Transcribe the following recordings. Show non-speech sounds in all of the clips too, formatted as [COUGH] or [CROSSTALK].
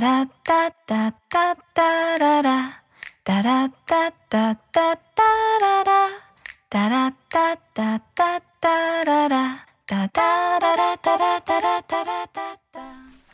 ラッタッタッタッタララタラッタッタッタッタララダラッタッタッタッタララタダララダラタラタラタラ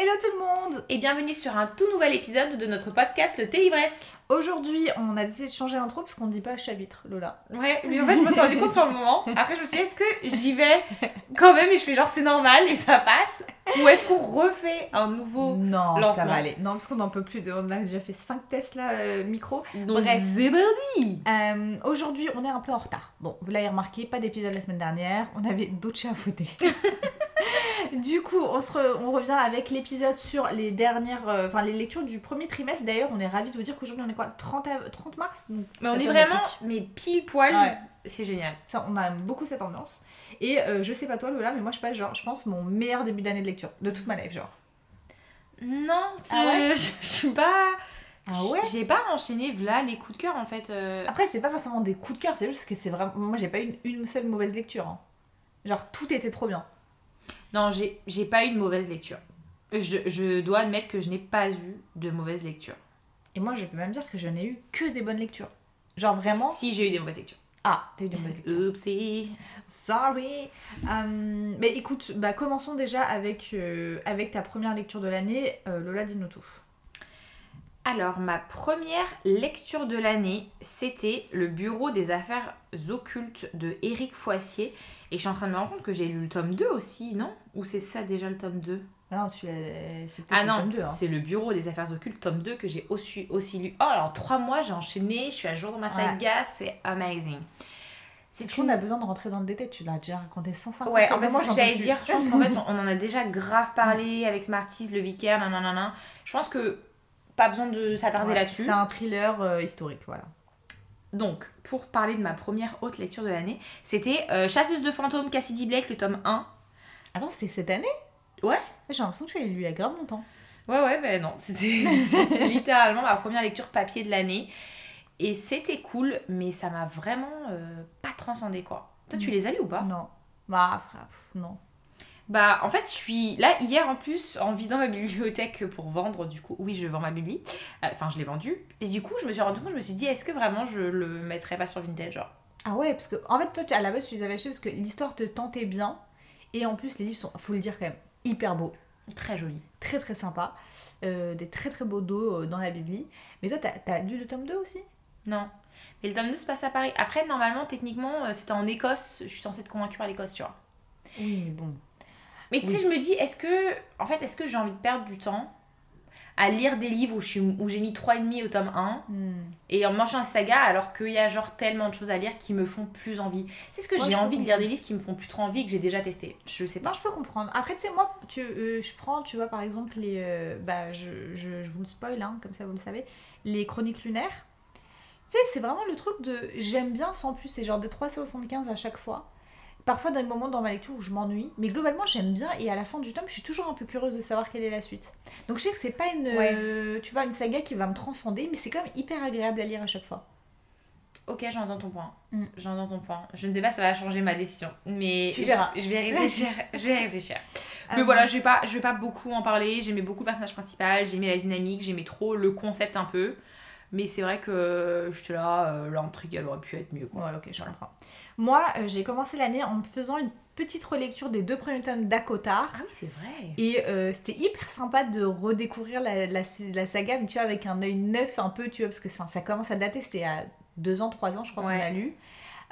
Hello tout le monde Et bienvenue sur un tout nouvel épisode de notre podcast Le Thé Livresque. Aujourd'hui, on a décidé de changer l'intro parce qu'on dit pas chapitre, Lola. Ouais, mais en fait, je me suis rendu compte sur le moment. Après, je me suis dit, est-ce que j'y vais quand même et je fais genre c'est normal et ça passe Ou est-ce qu'on refait un nouveau Non, ça lancement. va aller. Non, parce qu'on en peut plus. De... On a déjà fait 5 tests là, euh, micro. Donc, Bref. Euh, Aujourd'hui, on est un peu en retard. Bon, vous l'avez remarqué, pas d'épisode la semaine dernière. On avait d'autres chats à fouetter. [LAUGHS] [LAUGHS] du coup, on, se re- on revient avec l'épisode sur les dernières, euh, enfin les lectures du premier trimestre. D'ailleurs, on est ravis de vous dire qu'aujourd'hui on est quoi 30, av- 30 mars? Donc, Mais on est vraiment, mais pile poil, Ouais. c'est génial. Ça, on a beaucoup cette ambiance. Et euh, je sais pas toi Lola, mais moi je passe genre, je pense mon meilleur début d'année de lecture de toute ma life, genre. Non, Ah ouais? je, [LAUGHS] je suis pas. Ah ouais? J'ai pas enchaîné là les coups de cœur en fait. euh. Après, c'est pas forcément des coups de cœur, c'est juste que c'est vraiment. Moi, j'ai pas eu une, une seule mauvaise lecture. hein. Genre, tout était trop bien. Non, j'ai pas eu de mauvaise lecture. Je, je dois admettre que je n'ai pas eu de mauvaise lecture. Et moi, je peux même dire que je n'ai eu que des bonnes lectures. Genre vraiment. Si j'ai eu des mauvaises lectures. Ah, t'as eu des mauvaises lectures. Oupsie. Sorry. Euh, mais écoute, bah, commençons déjà avec, euh, avec ta première lecture de l'année. Euh, Lola, dis-nous tout. Alors, ma première lecture de l'année, c'était Le Bureau des affaires occultes de Éric Foissier. Et je suis en train de me rendre compte que j'ai lu le tome 2 aussi, non? Ou c'est ça déjà le tome 2 Ah non, tu l'as- c'est Ah le non, tome 2. hein. c'est Le Bureau des affaires occultes, tome 2, que j'ai aussi, aussi lu. Oh, alors, trois mois, j'ai enchaîné, je suis à jour dans ma saga, c'est amazing. C'est Est-ce qu'on a besoin de rentrer dans le détail? Tu l'as déjà raconté 150 Ouais, fois, en fait, moi, j'allais dire. Je pense qu'en [LAUGHS] fait, on, on en a déjà grave parlé avec Smarties, le vicaire, nanana. Je pense que pas besoin de s'attarder Ouais, là-dessus. C'est un thriller euh, historique, voilà. Donc, pour parler de ma première haute lecture de l'année, c'était euh, Chasseuse de fantômes, Cassidy Blake, le tome 1. Attends, c'était cette année? Ouais. J'ai l'impression que tu l'as lu il y a grave longtemps. Ouais, ouais, ben non, [LAUGHS] c'était littéralement ma première lecture papier de l'année. Et c'était cool, mais ça m'a vraiment euh, pas transcendé quoi. Toi, tu les as lus ou pas? Non. Bah, pff, non. Bah, en fait, je suis là hier en plus en vidant ma bibliothèque pour vendre. Du coup, oui, je vends ma bibli. Euh, Enfin, je l'ai vendue. Et du coup, je me suis rendu compte, je me suis dit, est-ce que vraiment je le mettrais pas sur Vintage genre? Ah ouais, parce que en fait, toi, à la base, tu les avais achetés parce que l'histoire te tentait bien. Et en plus, les livres sont, faut le dire quand même, hyper beaux. Très joli. Très très sympa. Euh, des très très beaux dos euh, dans la Bibli. Mais toi, t'as as lu le tome 2 aussi? Non. Mais le tome 2 se passe à Paris. Après, normalement, techniquement, c'était en Écosse. Je suis censée être convaincue par l'Écosse, tu vois. Oui, mais bon. Mais tu sais, Oui. je me dis, est-ce que, en fait, est-ce que j'ai envie de perdre du temps à lire des livres où, je suis, où j'ai mis 3,5 au tome 1 Hmm. et en mangeant un saga alors qu'il y a genre tellement de choses à lire qui me font plus envie? C'est ce que Moi, j'ai envie de lire des livres qui me font plus trop envie que j'ai déjà testé? Je sais pas. Non, je peux comprendre. Après, tu sais, moi, tu, euh, je prends, tu vois, par exemple, les. euh, bah, je, je, je vous le spoil, hein, comme ça vous le savez. Les chroniques lunaires. Tu sais, c'est vraiment le truc de. J'aime bien sans plus, c'est genre des 375 à chaque fois. Parfois, dans des moments dans ma lecture où je m'ennuie, mais globalement, j'aime bien et à la fin du tome, je suis toujours un peu curieuse de savoir quelle est la suite. Donc, je sais que c'est pas une. Ouais. euh, tu vois, une saga qui va me transcender, mais c'est quand même hyper agréable à lire à chaque fois. Ok, j'entends ton point. Mm. J'entends ton point. Je ne sais pas si ça va changer ma décision, mais Tu je- verras. Je, vais réfléchir. [LAUGHS] je vais réfléchir. Mais Euh, voilà, je vais pas, je vais pas beaucoup en parler. J'aimais beaucoup le personnage principal, j'aimais la dynamique, j'aimais trop le concept un peu. Mais c'est vrai que j'étais là, euh, l'intrigue elle aurait pu être mieux. Quoi. Ouais, ok, je comprends. Moi, euh, j'ai commencé l'année en me faisant une petite relecture des deux premiers tomes d'Akotar. Ah oui, c'est vrai. Et euh, c'était hyper sympa de redécouvrir la, la, la saga, mais tu vois, avec un œil neuf un peu, tu vois, parce que ça, ça commence à dater, c'était à deux ans, trois ans, je crois Ouais. qu'on a lu.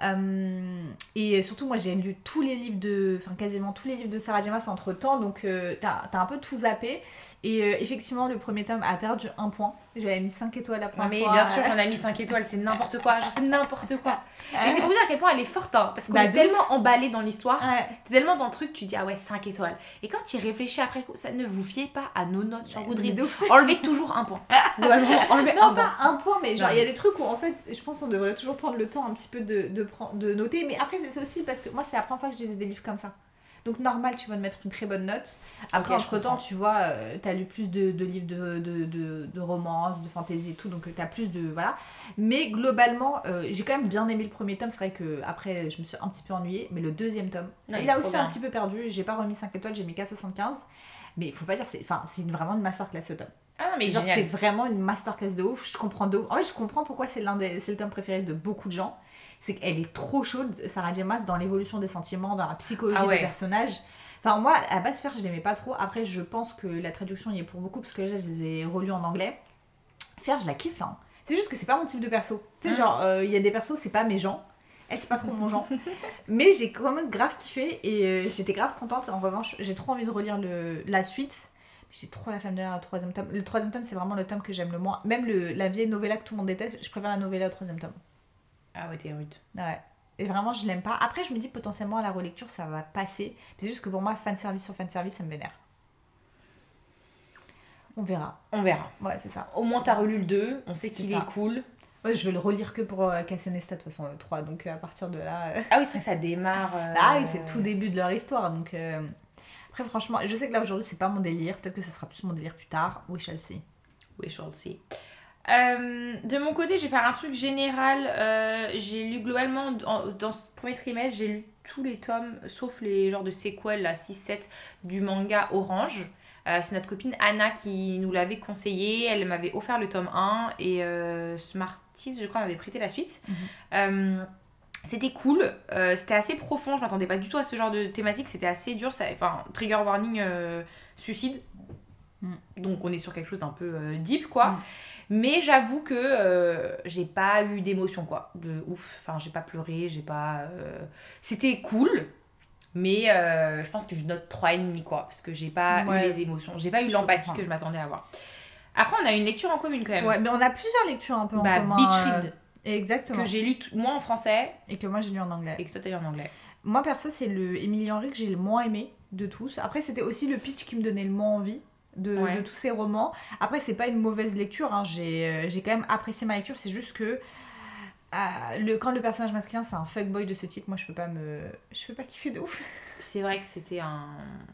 Euh, et surtout, moi, j'ai lu tous les livres de, enfin, quasiment tous les livres de Sarah Dimas entre temps, donc euh, t'as un peu tout zappé. Et euh, effectivement, le premier tome a perdu un point. J'avais mis 5 étoiles la première mais fois. bien sûr, on a mis 5 étoiles, c'est n'importe quoi. C'est n'importe quoi. Et c'est pour vous dire à quel point elle est forte, hein, parce qu'on Bah, est tellement emballé dans l'histoire, Ouais. t'es tellement dans le truc, tu dis ah ouais, 5 étoiles. Et quand tu y réfléchis après, ça ne vous fiez pas à nos notes sur Mais Goodreads. Enlevez toujours un point. Globalement, [LAUGHS] enlevez un Non, point. pas un point, mais genre, il y a des trucs où en fait, je pense qu'on devrait toujours prendre le temps un petit peu de, de, de noter. Mais après, c'est aussi parce que moi, c'est la première fois que je lisais des livres comme ça. Donc, normal, tu vas me mettre une très bonne note. Après, Ok, je entre temps, tu vois, euh, t'as lu plus de, de livres de, de, de, de romances, de fantasy et tout. Donc, euh, t'as plus de. Voilà. Mais globalement, euh, j'ai quand même bien aimé le premier tome. C'est vrai que après, je me suis un petit peu ennuyée. Mais le deuxième tome, il a aussi bien. un petit peu perdu. J'ai pas remis 5 étoiles, j'ai mis qu'à 75. Mais il faut pas dire, c'est enfin, vraiment une masterclass ce tome. Ah non, mais Genre, c'est vraiment une masterclass de ouf. Je comprends de ouf. En fait, je comprends pourquoi c'est l'un des, c'est le tome préféré de beaucoup de gens. C'est qu'elle est trop chaude, Sarah J. Maas, dans l'évolution des sentiments, dans la psychologie Ah ouais. des personnages. Enfin, moi, à base faire, je l'aimais pas trop. Après, je pense que la traduction y est pour beaucoup, parce que là, je les ai relus en anglais. Faire, je la kiffe là. hein. C'est juste que c'est pas mon type de perso. Tu sais, Mm. genre, euh, il y a des persos, c'est pas mes gens. Elle, c'est pas trop mon genre. [LAUGHS] Mais j'ai quand même grave kiffé et euh, j'étais grave contente. En revanche, j'ai trop envie de relire le, la suite. J'ai trop la flemme de lire le troisième tome. Le troisième tome, c'est vraiment le tome que j'aime le moins. Même le, la vieille novella que tout le monde déteste, je préfère la novella au troisième tome. Ah ouais, t'es rude. Ouais. Et vraiment, je l'aime pas. Après, je me dis potentiellement à la relecture, ça va passer. C'est juste que pour moi, fan service sur fan service, ça me vénère. On verra. On verra. Ouais, c'est ça. Au moins, t'as relu le 2, on sait qu'il est cool. Ouais, je vais le relire que pour euh, de toute façon, le 3. Donc euh, à partir de là. euh, Ah oui, c'est vrai que ça démarre. euh, Ah oui, c'est tout début de leur histoire. Donc euh, après, franchement, je sais que là aujourd'hui, c'est pas mon délire. Peut-être que ça sera plus mon délire plus tard. We shall see. We shall see. Euh, de mon côté, je vais faire un truc général. Euh, j'ai lu globalement, en- dans ce premier trimestre, j'ai lu tous les tomes, sauf les genres de sequels, là, 6-7, du manga Orange. Euh, c'est notre copine Anna qui nous l'avait conseillé. Elle m'avait offert le tome 1 et Smarties, je crois, m'avait prêté la suite. Mhm. C'était cool, c'était assez profond, je m'attendais pas du tout à ce genre de thématique, c'était assez dur, ça, enfin, trigger warning, suicide, Mm. donc on est sur quelque chose d'un peu deep quoi. Mm. Mais j'avoue que euh, j'ai pas eu d'émotion quoi, de ouf, enfin j'ai pas pleuré, j'ai pas... euh, C'était cool, mais euh, je pense que je note 3,5 quoi, parce que j'ai pas Ouais. eu les émotions, j'ai pas eu l'empathie que je m'attendais à avoir. Après on a une lecture en commune quand même. Ouais, mais on a plusieurs lectures un peu bah, en commun. Beach Read, Exactement. que j'ai lu moi en français Et que moi, j'ai lu en anglais. et que toi t'as lu en anglais. Moi, perso, c'est le Émilie Henry que j'ai le moins aimé de tous. Après, c'était aussi le pitch qui me donnait le moins envie. De, Ouais. de tous ces romans. Après, c'est pas une mauvaise lecture, hein. j'ai euh, j'ai quand même apprécié ma lecture, c'est juste que euh, le, quand le personnage masculin c'est un fuckboy de ce type, moi je peux pas me. Je peux pas kiffer de ouf. C'est vrai que c'était un...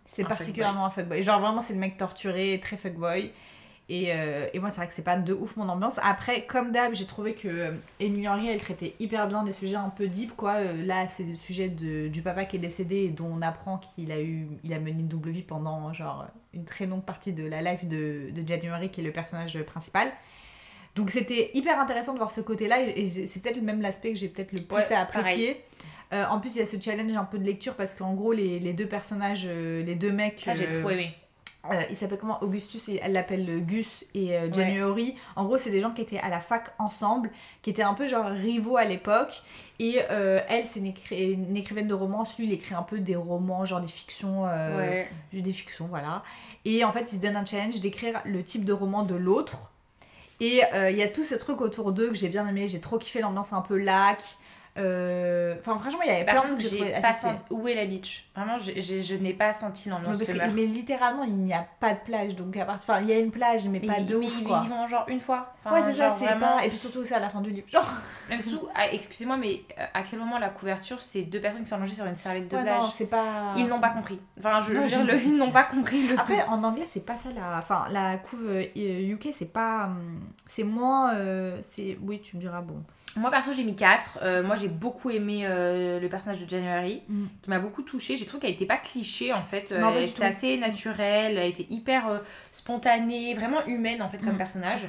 C'est Un particulièrement un fuckboy. Genre vraiment, c'est le mec torturé, très fuckboy. Et, euh, et moi, c'est vrai que c'est pas de ouf mon ambiance. Après, comme d'hab, j'ai trouvé que euh, Emily Henry, elle traitait hyper bien des sujets un peu deep, quoi. Euh, là, c'est des sujets de, du papa qui est décédé et dont on apprend qu'il a eu, il a mené une double vie pendant, genre, une très longue partie de la life de, de January, qui est le personnage principal. Donc c'était hyper intéressant de voir ce côté-là et c'est peut-être même l'aspect que j'ai peut-être le plus Ouais, apprécié. Euh, en plus, il y a ce challenge un peu de lecture parce qu'en gros, les, les deux personnages, euh, les deux mecs, Ça j'ai euh, trop aimé. Euh, il s'appelle comment? Augustus et elle l'appelle euh, Gus et euh, January. En gros, c'est des gens qui étaient à la fac ensemble, qui étaient un peu genre rivaux à l'époque. Et euh, elle, c'est une, écri- une écrivaine de romance. Lui, il écrit un peu des romans, genre des fictions, Ouais. des fictions, voilà. Et en fait, il se donne un challenge d'écrire le type de roman de l'autre. Et il y a tout ce truc autour d'eux que j'ai bien aimé. J'ai trop kiffé l'ambiance un peu lac. Euh, Enfin, franchement, il y avait Par plein de trucs que j'ai pas senti... Où est la beach? Vraiment, j'ai- j'ai- je n'ai pas senti Mais, l'ambiance summer. mais littéralement, il n'y a pas de plage. Donc, à part... enfin, il y a une plage, mais, Mais, pas de mais ouf, quoi. visiblement genre une fois. Enfin, Ouais, c'est ça, c'est vraiment- pas. Et puis surtout, c'est à la fin du livre. Genre. Même sous, ah, excusez-moi, mais euh, à quel moment la couverture, c'est deux personnes qui sont allongées sur une serviette de Ouais, plage non, c'est pas. Ils n'ont pas compris. Enfin, je, je Non, veux j'ai dire, le, ils n'ont pas compris le. Après, en anglais, c'est pas ça la. Enfin, la couve euh, UK, c'est pas. hum, C'est moins. euh, C'est. Oui, tu me diras, bon. Moi, perso, j'ai mis 4. moi, j'ai beaucoup aimé euh, le personnage de January, Mm. qui m'a beaucoup touchée. J'ai trouvé qu'elle était pas cliché, en fait. Euh, Non, elle était assez naturelle, elle était hyper euh, spontanée, vraiment humaine, en fait, comme Mm, personnage.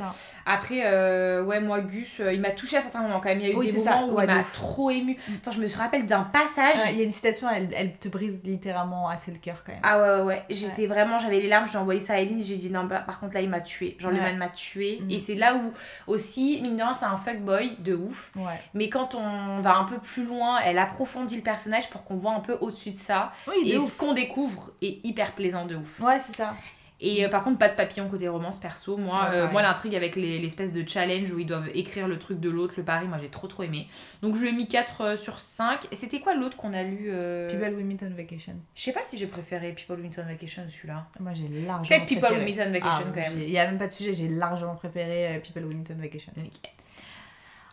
Après, euh, ouais, moi, Gus, euh, il m'a touché à certains moments quand même. Il y a eu Oui, des moments ça. où Ouais, il m'a trop ému. Attends, je me rappelle d'un passage. Il y a une citation, elle, elle te brise littéralement assez le cœur quand même. Ah ouais, ouais, ouais. J'étais vraiment, j'avais les larmes, j'ai envoyé ça à Eileen, j'ai dit non, bah, par contre là, il m'a tué. Genre, le man m'a tué. Mm. Et c'est là où aussi, mine de rien, c'est un fuckboy de ouf. Ouais. Mais quand on va un peu plus loin, elle approfondit le personnage pour qu'on voit un peu au-dessus de ça. Oui, Et de ce ouf. qu'on découvre est hyper plaisant de ouf. Ouais, c'est ça. Et euh, par contre, pas de papillon côté romance perso. Moi, Ouais, euh, moi l'intrigue avec les- l'espèce de challenge où ils doivent écrire le truc de l'autre, le pari, moi j'ai trop trop aimé. Donc je lui ai mis 4 sur 5. Et c'était quoi l'autre qu'on a lu euh, People We Meet on Vacation. Je sais pas si j'ai préféré People Meet on Vacation ou celui-là. Moi j'ai largement Peut-être People Meet on Vacation Ah, quand même. Il n'y a même pas de sujet, j'ai largement préféré euh, People We Meet on Vacation. Ok.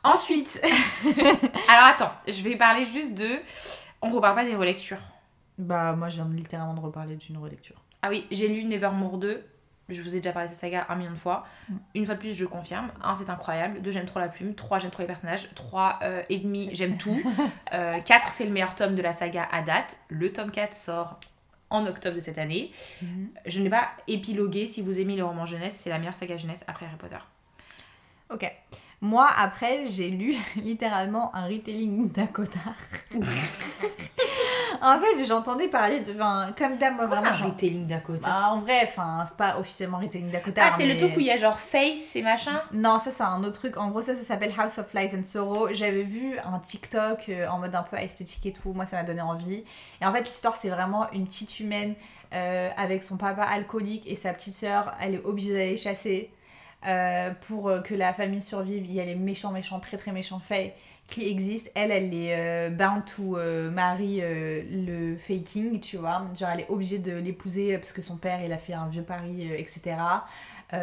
Ensuite, [LAUGHS] alors attends, je vais parler juste de. On repart pas des relectures. Bah moi je viens littéralement de reparler d'une relecture. Ah oui, j'ai lu Nevermore 2. Je vous ai déjà parlé de cette saga un million de fois. Mm. Une fois de plus, je confirme. Un, c'est incroyable. Deux, j'aime trop la plume. Trois, j'aime trop les personnages. Trois euh, et demi, j'aime tout. [LAUGHS] Euh, quatre, c'est le meilleur tome de la saga à date. Le tome 4 sort en octobre de cette année. Je n'ai pas épilogué. Si vous aimez les romans jeunesse, c'est la meilleure saga jeunesse après Harry Potter. Ok. Moi après j'ai lu [LAUGHS] littéralement un retelling d'Akotar. en fait j'entendais parler de... Enfin, comme dame, moi vraiment... c'est un retelling d'Akotar Bah, en vrai, enfin c'est pas officiellement retelling d'Akotar. Ah, c'est le truc où il y a genre Face et machin Non, ça c'est un autre truc. En gros, ça, ça s'appelle House of Lies and Sorrow. J'avais vu un TikTok euh, en mode un peu esthétique et tout. Moi, ça m'a donné envie. Et en fait, l'histoire, c'est vraiment une petite humaine euh, avec son papa alcoolique et sa petite sœur. Elle est obligée d'aller chasser euh, pour euh, que la famille survive. Il y a les méchants, méchants, très très méchants faits qui existent. Elle, elle est euh, bound to euh, euh, le faking, tu vois. Genre, elle est obligée de l'épouser parce que son père, il a fait un vieux pari, etc.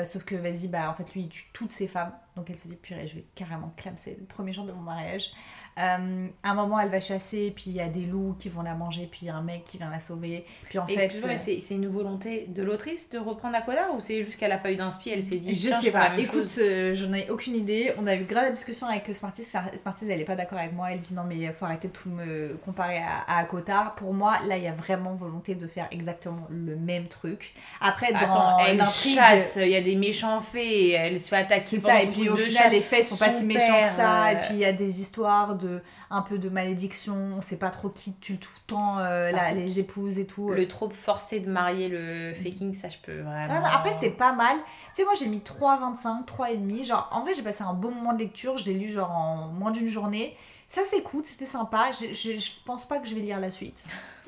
Sauf que vas-y, bah en fait lui il tue toutes ses femmes. Donc elle se dit purée, je vais carrément clamser le premier jour de mon mariage. Euh, à un moment elle va chasser, puis il y a des loups qui vont la manger, puis il y a un mec qui vient la sauver. Puis en fait. Euh, c'est c'est une volonté de l'autrice de reprendre Akotar ou c'est juste qu'elle a pas eu d'inspi, elle s'est dit Je sais pas, écoute, euh, j'en ai aucune idée. On a eu grave la discussion avec Smarties. Smarties, elle est pas d'accord avec moi. Elle dit non, mais faut arrêter de tout me comparer à, à Cotard. Pour moi, là, il y a vraiment volonté de faire exactement le même truc. Après, dans Attends, elle chasse, il y a des méchants faits, elle se fait attaquer C'est ça, et puis au final, les faits sont pas si méchants que ça. Et puis il y a des histoires de un peu de malédiction. On sait pas trop qui tue tout le temps euh, la- les épouses et tout. Le trop forcé de marier le faking, ça je peux vraiment. Ah non, après, c'était pas mal. Tu sais, moi j'ai mis 3,25, 3,5. Genre, en vrai, j'ai passé un bon moment de lecture. Je l'ai lu genre en moins d'une journée. Ça s'écoute, c'était sympa. Je, je, je pense pas que je vais lire la suite. [LAUGHS]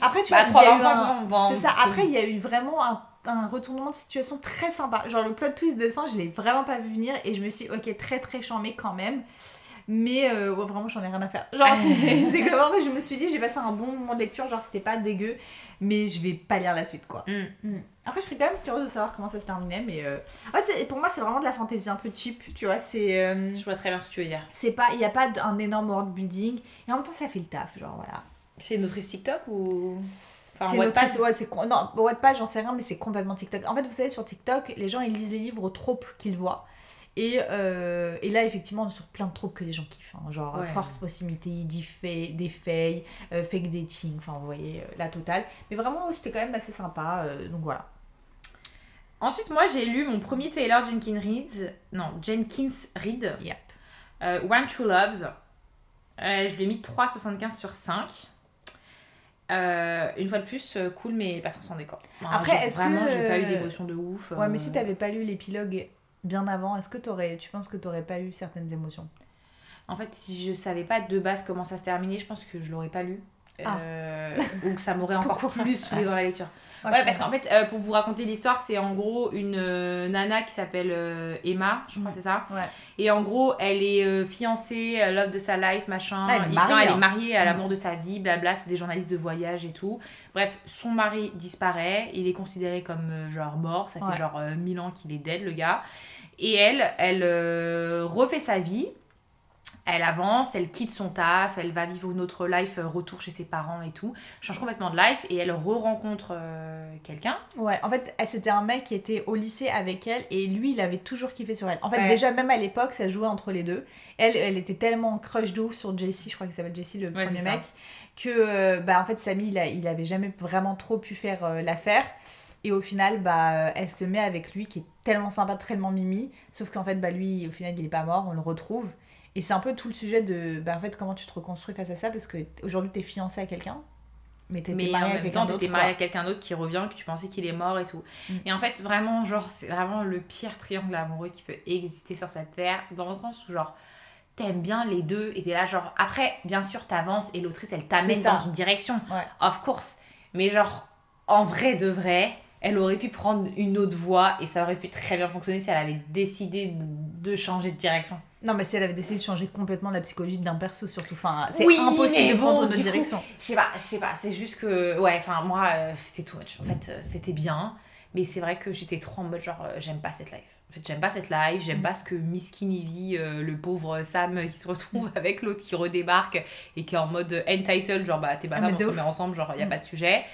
après, tu Bah, vois, il y a eu 3,25, un- non, on va en- C'est ça, après il y a eu vraiment un, un retournement de situation très sympa. Genre le plot twist de fin, je l'ai vraiment pas vu venir et je me suis dit, ok, très très chambé quand même. Mais euh, ouais, vraiment, j'en ai rien à faire. Genre, c'est [LAUGHS] c'est comme en fait, je me suis dit, j'ai passé un bon moment de lecture, genre c'était pas dégueu, mais je vais pas lire la suite quoi. Mm. Mm. Après, je serais quand même curieuse de savoir comment ça se terminait, mais euh, en fait, pour moi, c'est vraiment de la fantaisie un peu cheap, tu vois. C'est euh, Je vois très bien ce que tu veux dire. c'est pas, il y a pas un énorme world building et en même temps, ça fait le taf, genre voilà. C'est une autrice TikTok ou. Enfin, C'est Wattpad notre- ouais, c'est con- non, Wattpad, j'en sais rien, mais c'est complètement TikTok. En fait, vous savez, sur TikTok, les gens ils lisent les livres aux tropes qu'ils voient. Et, euh, et là, effectivement, sur plein de tropes que les gens kiffent. hein, genre Ouais. force, possibilité, defay, defay, euh, fake dating, enfin, vous voyez, euh, la totale. Mais vraiment, c'était quand même assez sympa. euh, donc voilà. Ensuite, moi j'ai lu mon premier Taylor Jenkins Reid. Non, Jenkins Reid. Yep. One True Loves. Je lui ai mis 3,75 sur 5. Euh, une fois de plus, cool, mais pas transcendé quoi. Enfin, Après, genre, est-ce vraiment, que, j'ai pas eu d'émotion de ouf. Ouais, mais si t'avais pas lu l'épilogue bien avant, est-ce que t'aurais, tu penses que t'aurais pas eu certaines émotions? En fait, si je savais pas de base comment ça se terminait, je pense que je l'aurais pas lu. Ah. Euh, ou que ça m'aurait [LAUGHS] encore plus saoulé dans la lecture. Ouais, parce qu'en fait, euh, pour vous raconter l'histoire, c'est en gros une euh, nana qui s'appelle Emma, je crois, Mm. c'est ça? Ouais. Et en gros, elle est fiancée, love de sa life, machin. Ah, elle est Il- mariée, non, elle hein. est mariée à Mm. l'amour de sa vie, blabla. C'est des journalistes de voyage et tout. Bref, son mari disparaît. Il est considéré comme genre mort. Ça fait genre euh, 1000 ans qu'il est dead, le gars. Et elle, elle euh, refait sa vie. Elle avance, elle quitte son taf, elle va vivre une autre life, euh, retour chez ses parents et tout. Change complètement de life et elle re-rencontre euh, quelqu'un. Ouais, en fait, c'était un mec qui était au lycée avec elle et lui, il avait toujours kiffé sur elle. En fait, Ouais. déjà, même à l'époque, ça jouait entre les deux. Elle, elle était tellement crush de ouf sur Jesse, je crois qu'il s'appelle Jesse, le Ouais, premier mec, que, bah, en fait, Samy, il, a- il avait jamais vraiment trop pu faire euh, l'affaire. Et au final, bah, euh, elle se met avec lui, qui est tellement sympa, tellement mimi. Sauf qu'en fait, bah, lui, au final, il est pas mort, on le retrouve. Et c'est un peu tout le sujet de, bah, en fait, comment tu te reconstruis face à ça, parce que aujourd'hui, t'es fiancé à quelqu'un, mais t'étais mais en marié à quelqu'un d'autre. marié à quelqu'un d'autre qui revient que tu pensais qu'il est mort et tout Mm. et en fait vraiment genre c'est vraiment le pire triangle amoureux qui peut exister sur cette terre dans le sens où genre t'aimes bien les deux et t'es là genre après bien sûr t'avances et l'autrice elle t'amène dans une direction Ouais. of course mais genre en vrai de vrai elle aurait pu prendre une autre voie et ça aurait pu très bien fonctionner si elle avait décidé de, changer de direction. Non, mais si elle avait décidé de changer complètement la psychologie d'un perso, surtout. Enfin, c'est Oui, impossible de prendre bon, une autre direction. Je sais pas, je sais pas, c'est juste que. Ouais, enfin, moi, euh, c'était too much. En fait, euh, c'était bien, mais c'est vrai que j'étais trop en mode genre, euh, j'aime pas cette life. En fait, j'aime pas cette life, j'aime pas ce que Miskin vit, le pauvre Sam qui se retrouve [LAUGHS] avec l'autre qui redébarque et qui est en mode entitled, genre, bah, t'es pas Ah, on se remet ensemble, genre, y a Mm. pas de sujet.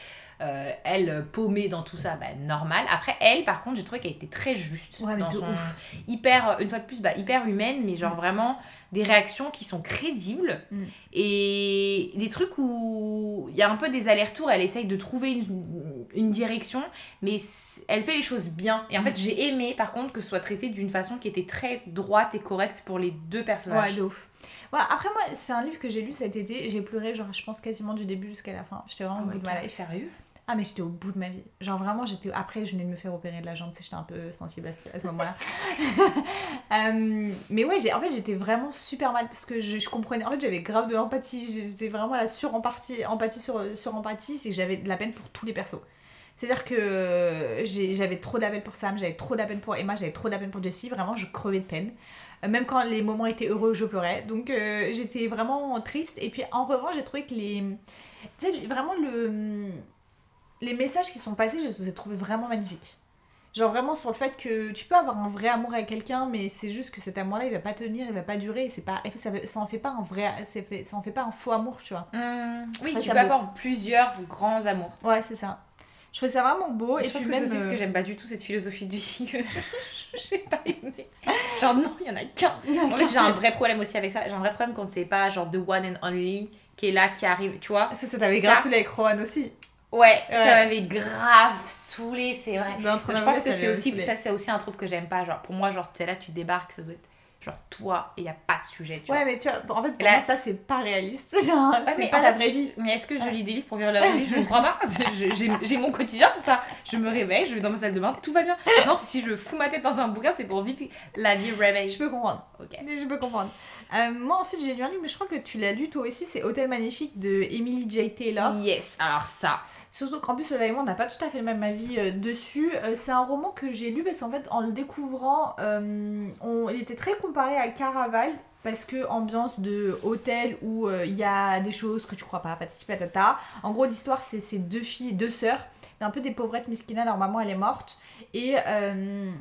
Euh, elle, euh, paumée dans tout ça, bah, normal. Après, elle, par contre, j'ai trouvé qu'elle était très juste. Ouais, dans son... ouf. Hyper, une fois de plus, bah, hyper humaine, mais genre Mm. vraiment des réactions qui sont crédibles Mm. et des trucs où il y a un peu des allers-retours, elle essaye de trouver une, une direction, mais elle fait les choses bien. Et en fait, j'ai aimé par contre que ce soit traité d'une façon qui était très droite et correcte pour les deux personnages. Ouais, de ouf. Ouais, après, moi, c'est un livre que j'ai lu cet été. J'ai pleuré, genre, je pense quasiment du début jusqu'à la fin. J'étais vraiment Ah au bout de ma life. sérieux? Ah, mais j'étais au bout de ma vie. Genre, vraiment, j'étais. Après, je venais de me faire opérer de la jambe, tu sais, j'étais un peu sensible à ce, moment-là. [LAUGHS] Euh, mais ouais, j'ai- en fait, j'étais vraiment super mal parce que je, je comprenais. En fait, j'avais grave de l'empathie. J'étais vraiment la sur-empathie empathie sur, sur empathie. C'est que j'avais de la peine pour tous les persos. C'est-à-dire que j'ai- j'avais trop de la peine pour Sam, j'avais trop de la peine pour Emma, j'avais trop de la peine pour Jessie. Vraiment, je crevais de peine. Euh, Même quand les moments étaient heureux, je pleurais. Donc, euh, j'étais vraiment triste. Et puis, en revanche, j'ai trouvé que les. Tu sais, vraiment le les messages qui sont passés, je les ai trouvés vraiment magnifiques. Genre vraiment sur le fait que tu peux avoir un vrai amour avec quelqu'un, mais c'est juste que cet amour-là, il va pas tenir, il va pas durer. et C'est pas, ça, ça en fait pas un vrai, ça, fait, ça en fait pas un faux amour, tu vois. Hum, Oui, Ça, tu peux avoir plusieurs grands amours. Ouais, c'est ça. Je trouvais ça vraiment beau. Et je pense que c'est même, aussi parce que euh, j'aime pas du tout cette philosophie de vie que j'ai pas aimé. Genre, non, il y en a qu'un. En fait, j'ai un vrai problème aussi avec ça. J'ai un vrai problème quand c'est pas genre the one and only qui est là, qui arrive, tu vois. Ça, ça t'avait Ça- grave saoulé avec Rohan aussi. Ouais, ça m'avait grave saoulé, c'est vrai. Je pense que c'est aussi, ça c'est aussi un truc que j'aime pas. Genre, pour moi, genre, t'es là, tu débarques, ça doit être genre toi et y a pas de sujet, tu Ouais, vois. mais tu vois, en fait, pour Là- moi, ça, c'est pas réaliste. [LAUGHS] Genre, Ouais, c'est pas la vraie vie. Mais est-ce que je lis des livres pour vivre la vraie vie? Je ne crois pas. [LAUGHS] J'ai mon quotidien pour ça. Je me réveille, je vais dans ma salle de bain, tout va bien. Non, si je fous ma tête dans un bouquin, c'est pour vivre la vie réveil. Je peux comprendre. Ok. Je peux comprendre. Euh, moi, ensuite, j'ai lu un livre, mais je crois que tu l'as lu toi aussi, c'est Hôtel Magnifique de Emily J. Taylor. Yes, alors ça. Surtout qu'en plus, moi, on n'a pas tout à fait le même avis euh, dessus. Euh, c'est un roman que j'ai lu parce qu'en fait, en le découvrant, on, il était très comparé à Caraval. Parce que ambiance de hôtel où euh, il y a des choses que tu crois pas, patati patata. En gros, l'histoire, c'est ces deux filles, deux sœurs, un peu des pauvrettes miskina, leur maman elle est morte. Et, euh,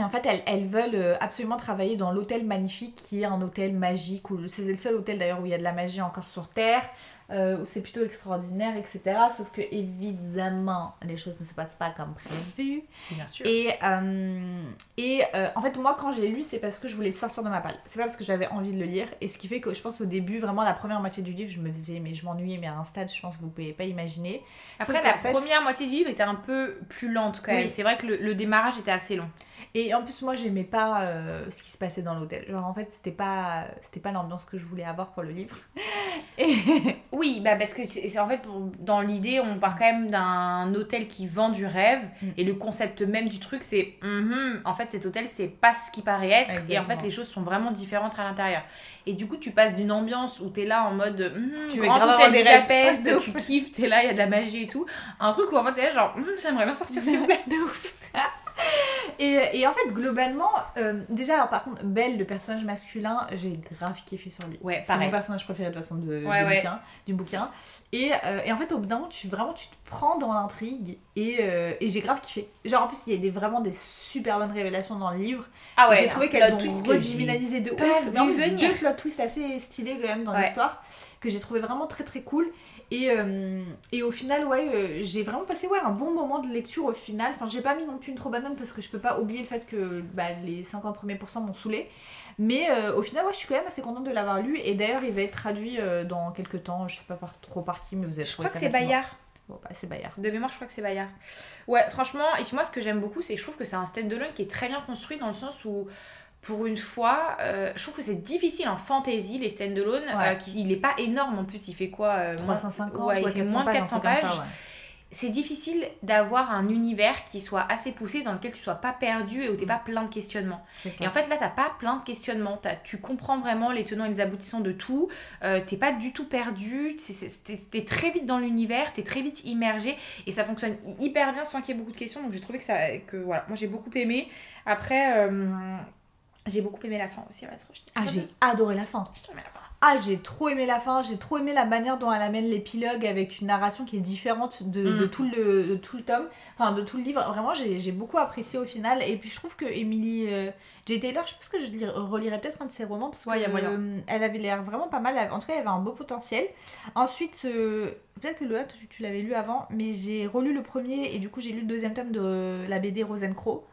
et en fait, elles, veulent euh, absolument travailler dans l'hôtel magnifique qui est un hôtel magique. C'est le seul hôtel d'ailleurs où il y a de la magie encore sur Terre euh, où c'est plutôt extraordinaire, etc. Sauf que évidemment, les choses ne se passent pas comme prévu. Bien sûr. Et, euh, et euh, en fait, moi, quand j'ai lu, c'est parce que je voulais le sortir de ma palle. C'est pas parce que j'avais envie de le lire. Et ce qui fait que je pense au début, vraiment la première moitié du livre, je me disais, mais je m'ennuyais, mais à un stade, je pense que vous pouvez pas imaginer. Après, la fait- première moitié du livre était un peu plus lente quand même. Oui. C'est vrai que le, le démarrage était assez long. Et en plus, moi, j'aimais pas euh, ce qui se passait dans l'hôtel. Genre, en fait, c'était pas, c'était pas l'ambiance que je voulais avoir pour le livre. [LAUGHS] Et Oui, bah parce que c'est en fait pour- dans l'idée, on part quand même d'un hôtel qui vend du rêve Mm. et le concept même du truc c'est mhm, en fait cet hôtel c'est pas ce qui paraît être et en fait les choses sont vraiment différentes à l'intérieur. Et du coup, tu passes d'une ambiance où t'es là en mode mhm, Tu veux grand hôtel. Budapest, [LAUGHS] de tu kiffes, t'es là, il y a de la magie et tout, un truc où en fait t'es là genre Mhm, j'aimerais bien sortir s'il vous plaît. [LAUGHS] De ouf. Et, et en fait, globalement, euh, déjà, alors par contre, Belle, le personnage masculin, j'ai grave kiffé sur lui. Ouais, C'est mon personnage préféré de toute façon de, ouais. Bouquin, du bouquin. Et, euh, et en fait, au bout d'un moment, tu, vraiment, tu te prends dans l'intrigue et, euh, et j'ai grave kiffé. Genre, en plus, il y a des, vraiment des super bonnes révélations dans le livre. Ah ouais, j'ai trouvé qu'elles ont redynamisé de ouf. Mais en plus, deux plot twists assez stylés quand même dans Ouais. l'histoire que j'ai trouvé vraiment très très cool. Et, euh, et au final, ouais, euh, j'ai vraiment passé ouais, un bon moment de lecture au final. Enfin, j'ai pas mis non plus une trop bonne note parce que je peux pas oublier le fait que bah, les 50 premiers pourcents m'ont saoulé. Mais euh, au final, ouais, je suis quand même assez contente de l'avoir lu. Et d'ailleurs, il va être traduit euh, dans quelques temps. Je sais pas par, trop par qui, mais vous allez Je crois que c'est. Bayard. Bon, bah, c'est Bayard. De mémoire, je crois que c'est Bayard. Ouais, franchement, et puis moi, ce que j'aime beaucoup, c'est que je trouve que c'est un stand-alone qui est très bien construit dans le sens où, pour une fois, euh, je trouve que c'est difficile en fantasy, les stand-alone. Ouais. euh, il est pas énorme en plus, il fait quoi euh, moins- 350 ouais, il fait 400 moins de pages, un 400 truc comme pages. ça, ouais. C'est difficile d'avoir un univers qui soit assez poussé dans lequel tu sois pas perdu et où t'es pas plein de questionnements. Et en fait, là, t'as pas plein de questionnements. T'as- tu comprends vraiment les tenants et les aboutissants de tout. Euh, t'es pas du tout perdu. C'est- c'est- T'es très vite dans l'univers. T'es très vite immergé. Et ça fonctionne hyper bien sans qu'il y ait beaucoup de questions. Donc j'ai trouvé que ça. Que, voilà, moi j'ai beaucoup aimé. Après, euh, j'ai beaucoup aimé la fin aussi. Ah, j'ai adoré la fin. aimé la fin. Ah, j'ai trop aimé la fin, j'ai trop aimé la manière dont elle amène l'épilogue avec une narration qui est différente de, Mm. de tout, le, de tout le tome, enfin de tout le livre. Vraiment, j'ai j'ai beaucoup apprécié au final. Et puis, je trouve que Emily euh, J. Taylor, je pense que je relirai peut-être un de ses romans parce Ouais, y a que, moyen. euh, elle avait l'air vraiment pas mal. En tout cas, elle avait un beau potentiel. Ensuite, euh, peut-être que Lola, tu, tu l'avais lu avant, mais j'ai relu le premier et du coup, j'ai lu le deuxième tome de la BD Rosencrow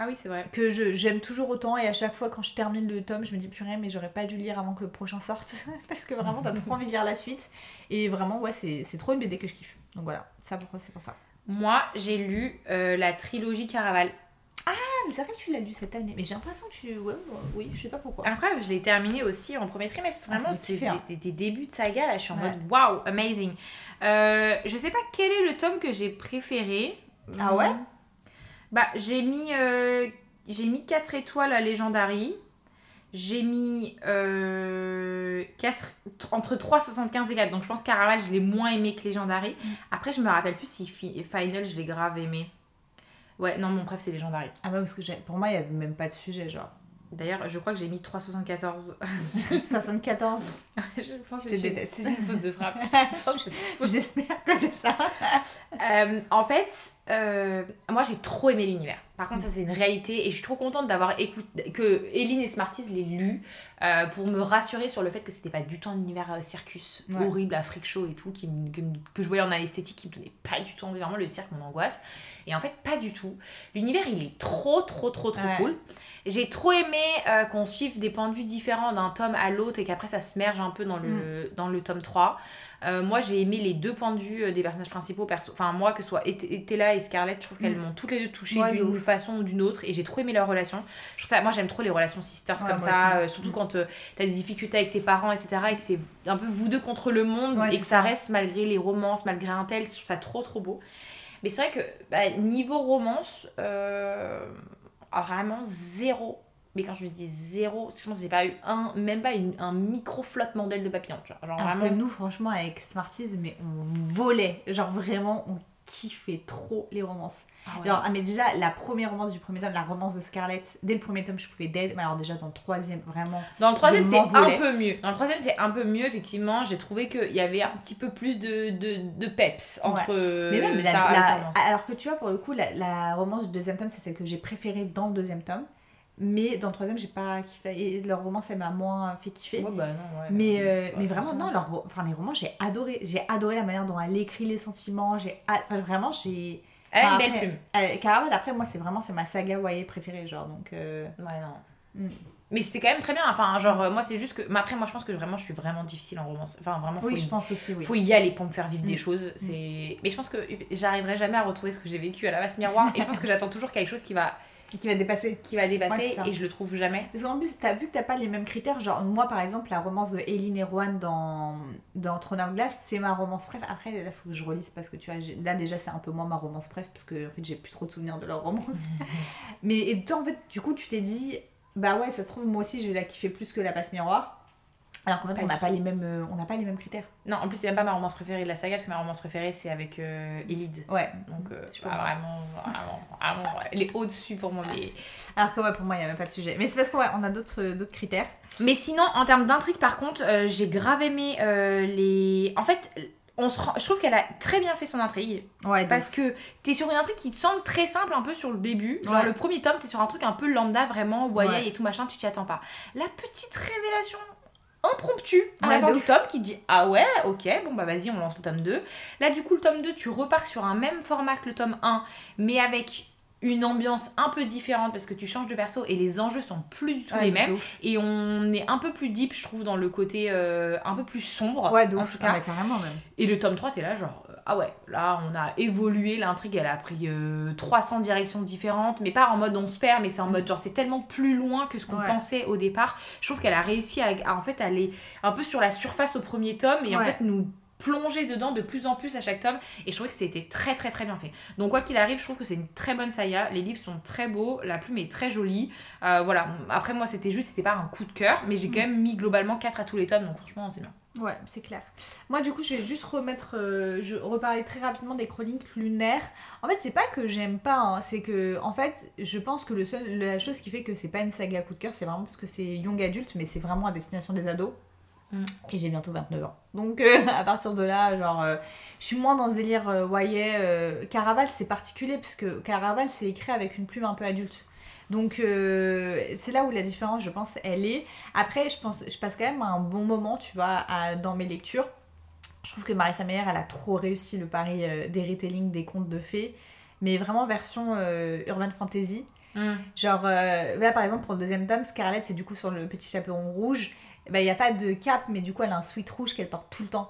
Ah oui, c'est vrai. que j'aime toujours autant et à chaque fois quand je termine le tome je me dis purée mais j'aurais pas dû lire avant que le prochain sorte [LAUGHS] parce que vraiment t'as trop envie de lire la suite et vraiment ouais c'est trop une BD que je kiffe donc voilà ça c'est pour ça Moi, j'ai lu euh, la trilogie Caraval. ah mais c'est vrai que tu l'as lu cette année mais j'ai l'impression que tu ouais, oui je sais pas pourquoi Incroyable, je l'ai terminé aussi en premier trimestre. Ah, Vraiment, me c'est des, hein. des- des débuts de saga. Là, je suis en Ouais. mode waouh, amazing. Euh, je sais pas quel est le tome que j'ai préféré. Ah ouais? Bah, j'ai mis, euh, j'ai mis 4 étoiles à Legendary. J'ai mis euh, 4, entre 3,75 et 4. Donc je pense Caraval, je l'ai moins aimé que Legendary. Mm. Après, je me rappelle plus si Fi- Final, je l'ai grave aimé. Ouais, non, mon préf, c'est Legendary. ah bah parce que pour moi il y avait même pas de sujet genre D'ailleurs, je crois que j'ai mis 374. 74 [LAUGHS] [LAUGHS] je pense Je déteste. [LAUGHS] C'est une fausse de frappe. j'espère que c'est ça Euh, en fait, euh, moi j'ai trop aimé l'univers. Par contre, ça c'est une réalité et je suis trop contente d'avoir écouté que Eline et Smarties l'aient lu euh, pour me rassurer sur le fait que c'était pas du tout un univers circus Ouais. horrible à freak show et tout qui me- que, que je voyais en esthétique qui me donnait pas du tout envie. Vraiment, le cirque, mon angoisse. Et en fait, pas du tout. L'univers il est trop, trop, trop, trop Ouais. cool. J'ai trop aimé euh, qu'on suive des points de vue différents d'un tome à l'autre et qu'après ça se merge un peu dans le, dans le tome 3. Euh, moi j'ai aimé les deux points de vue euh, des personnages principaux. Perso... Enfin, moi que ce soit Etela et Scarlett, je trouve qu'elles Mm. m'ont toutes les deux touchées Ouais, d'une façon ou d'une autre et j'ai trop aimé leur relation. Je trouve ça, moi j'aime trop les relations sisters Ouais, comme ça, euh, surtout quand t'as des difficultés avec tes parents, etc. et que c'est un peu vous deux contre le monde Ouais, et que ça ça. reste malgré les romances, malgré un tel. Je trouve ça trop trop beau. Mais c'est vrai que bah, niveau romance, ah, vraiment zéro. Mais quand je dis zéro, je pense que j'ai pas eu un, même pas une- un micro flottement d'aile de papillon. Tu vois. Genre Alors que vraiment. nous, franchement, avec Smarties, mais on volait. Genre vraiment, on kiffait trop les romances. Ah ouais. Alors, ah, mais déjà, la première romance du premier tome, la romance de Scarlett, dès le premier tome, je pouvais dead. Mais alors, déjà, dans le troisième, vraiment. Dans le troisième, c'est un peu mieux. Dans le troisième, c'est un peu mieux, effectivement. J'ai trouvé qu'il y avait un petit peu plus de, de, de peps entre. mais même, la- et la- Sarah. alors que tu vois, pour le coup, la, la romance du deuxième tome, c'est celle que j'ai préférée dans le deuxième tome. Mais dans le troisième, j'ai pas kiffé. Et leur romance, elle m'a moins fait kiffer. Ouais, bah non, ouais. Mais, euh, mais vraiment, non, leur, ro- enfin, les romans, j'ai adoré. J'ai adoré la manière dont elle écrit les sentiments. J'ai, a- enfin, vraiment, j'ai. Elle a une belle après- plume. Caraval, après, moi, c'est vraiment c'est ma saga YA préférée, genre. Donc, euh, Ouais, non. Mm. Mais c'était quand même très bien. Enfin, genre, euh, moi, c'est juste que. Mais après, moi, je pense que vraiment, je suis vraiment difficile en romance. Enfin, vraiment, oui, y... je pense aussi, oui. faut y aller pour me faire vivre des Mm. choses. C'est... Mais je pense que j'arriverai jamais à retrouver ce que j'ai vécu à la vase miroir. et je pense que j'attends toujours quelque chose qui va, Qui va dépasser. qui va dépasser Ouais, et je le trouve jamais. Parce qu'en plus, t'as vu que t'as pas les mêmes critères. Genre, moi, par exemple, la romance de Eileen et Rowan dans, dans Throne of Glass, c'est ma romance préf. Après, là, faut que je relise parce que tu vois, là, déjà, c'est un peu moins ma romance préf parce que en fait, j'ai plus trop de souvenirs de leur romance. [LAUGHS] Mais et toi, en fait, du coup, tu t'es dit, bah ouais, ça se trouve, moi aussi, je vais la kiffer plus que la passe miroir. Alors qu'en fait, on n'a pas, les mêmes, euh, on pas les mêmes critères. Non, en plus, c'est même pas ma romance préférée de la saga parce que ma romance préférée, c'est avec euh, Elide. Ouais. Donc, euh, Je vraiment, vraiment, [LAUGHS] vraiment, elle est au-dessus pour moi. Mais... Alors que ouais, pour moi, il n'y a même pas de sujet. Mais c'est parce qu'on ouais, on a d'autres euh, d'autres critères. mais sinon, en termes d'intrigue, par contre, euh, j'ai grave aimé les. En fait, on se rend- je trouve qu'elle a très bien fait son intrigue. Ouais, Parce que t'es sur une intrigue qui te semble très simple un peu sur le début. Genre Ouais. le premier tome, t'es sur un truc un peu lambda, vraiment, voyez Ouais. et tout machin, tu t'y attends pas. La petite révélation impromptue à Ouais, la fin du tome qui te dit Ah ouais, ok, bon bah vas-y, on lance le tome 2. Là, du coup, le tome 2, tu repars sur un même format que le tome 1, mais avec une ambiance un peu différente parce que tu changes de perso et les enjeux sont plus du tout Ouais, les mêmes. ouf. Et on est un peu plus deep, je trouve, dans le côté euh, un peu plus sombre. Ouais, de en ouf. tout Ah, carrément même. Et le tome 3, t'es là, genre, ah ouais, là, on a évolué, l'intrigue, elle a pris euh, 300 directions différentes, mais pas en mode on se perd, mais c'est en mode, genre, c'est tellement plus loin que ce qu'on Ouais. pensait au départ. Je trouve qu'elle a réussi à, à, en fait, aller un peu sur la surface au premier tome et en fait, nous plonger dedans de plus en plus à chaque tome et je trouvais que c'était très très très bien fait. Donc quoi qu'il arrive, je trouve que c'est une très bonne saga. Les livres sont très beaux, la plume est très jolie. Euh, voilà, après moi c'était juste, c'était pas un coup de cœur, mais j'ai quand même mis globalement 4 à tous les tomes, donc franchement c'est bien. Ouais, c'est clair. Moi, du coup, je vais juste remettre. euh, je reparler très rapidement des chroniques lunaires. En fait, c'est pas que j'aime pas, hein, c'est que, en fait, je pense que le seul, la chose qui fait que c'est pas une saga coup de cœur, c'est vraiment parce que c'est young adulte, mais c'est vraiment à destination des ados. Mm. Et j'ai bientôt 29 ans. Donc, euh, [LAUGHS] à partir de là, genre, euh, je suis moins dans ce délire voyez, Caraval, c'est particulier, parce que Caraval, c'est écrit avec une plume un peu adulte. Donc, euh, c'est là où la différence, je pense, elle est. Après, je pense, je passe quand même un bon moment, tu vois, à- dans mes lectures. Je trouve que Marissa Meyer, elle a trop réussi le pari euh, des retelling des contes de fées, mais vraiment version euh, urban fantasy. Genre, euh, là par exemple, pour le deuxième tome, Scarlett, c'est du coup sur le petit chaperon rouge. Il n'y a pas de cap, mais du coup, elle a un sweat rouge qu'elle porte tout le temps.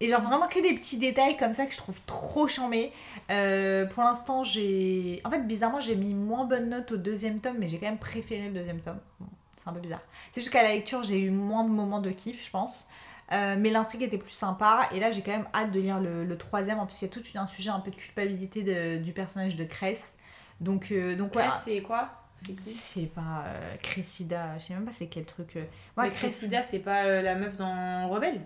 Et genre, vraiment que des petits détails comme ça que je trouve trop chambés. Euh, pour l'instant, j'ai. En fait, bizarrement, j'ai mis moins bonne note au deuxième tome, mais j'ai quand même préféré le deuxième tome. Bon, c'est un peu bizarre. C'est juste qu'à la lecture, j'ai eu moins de moments de kiff, je pense. Euh, mais l'intrigue était plus sympa. Et là, j'ai quand même hâte de lire le, le troisième. En plus, il y a tout un sujet un peu de culpabilité de- du personnage de Cress. Donc, euh, donc ouais. c'est quoi? C'est Je qui sais pas, euh, Cressida, je sais même pas c'est quel truc. Mais Cressida, c'est pas la meuf dans Rebelle?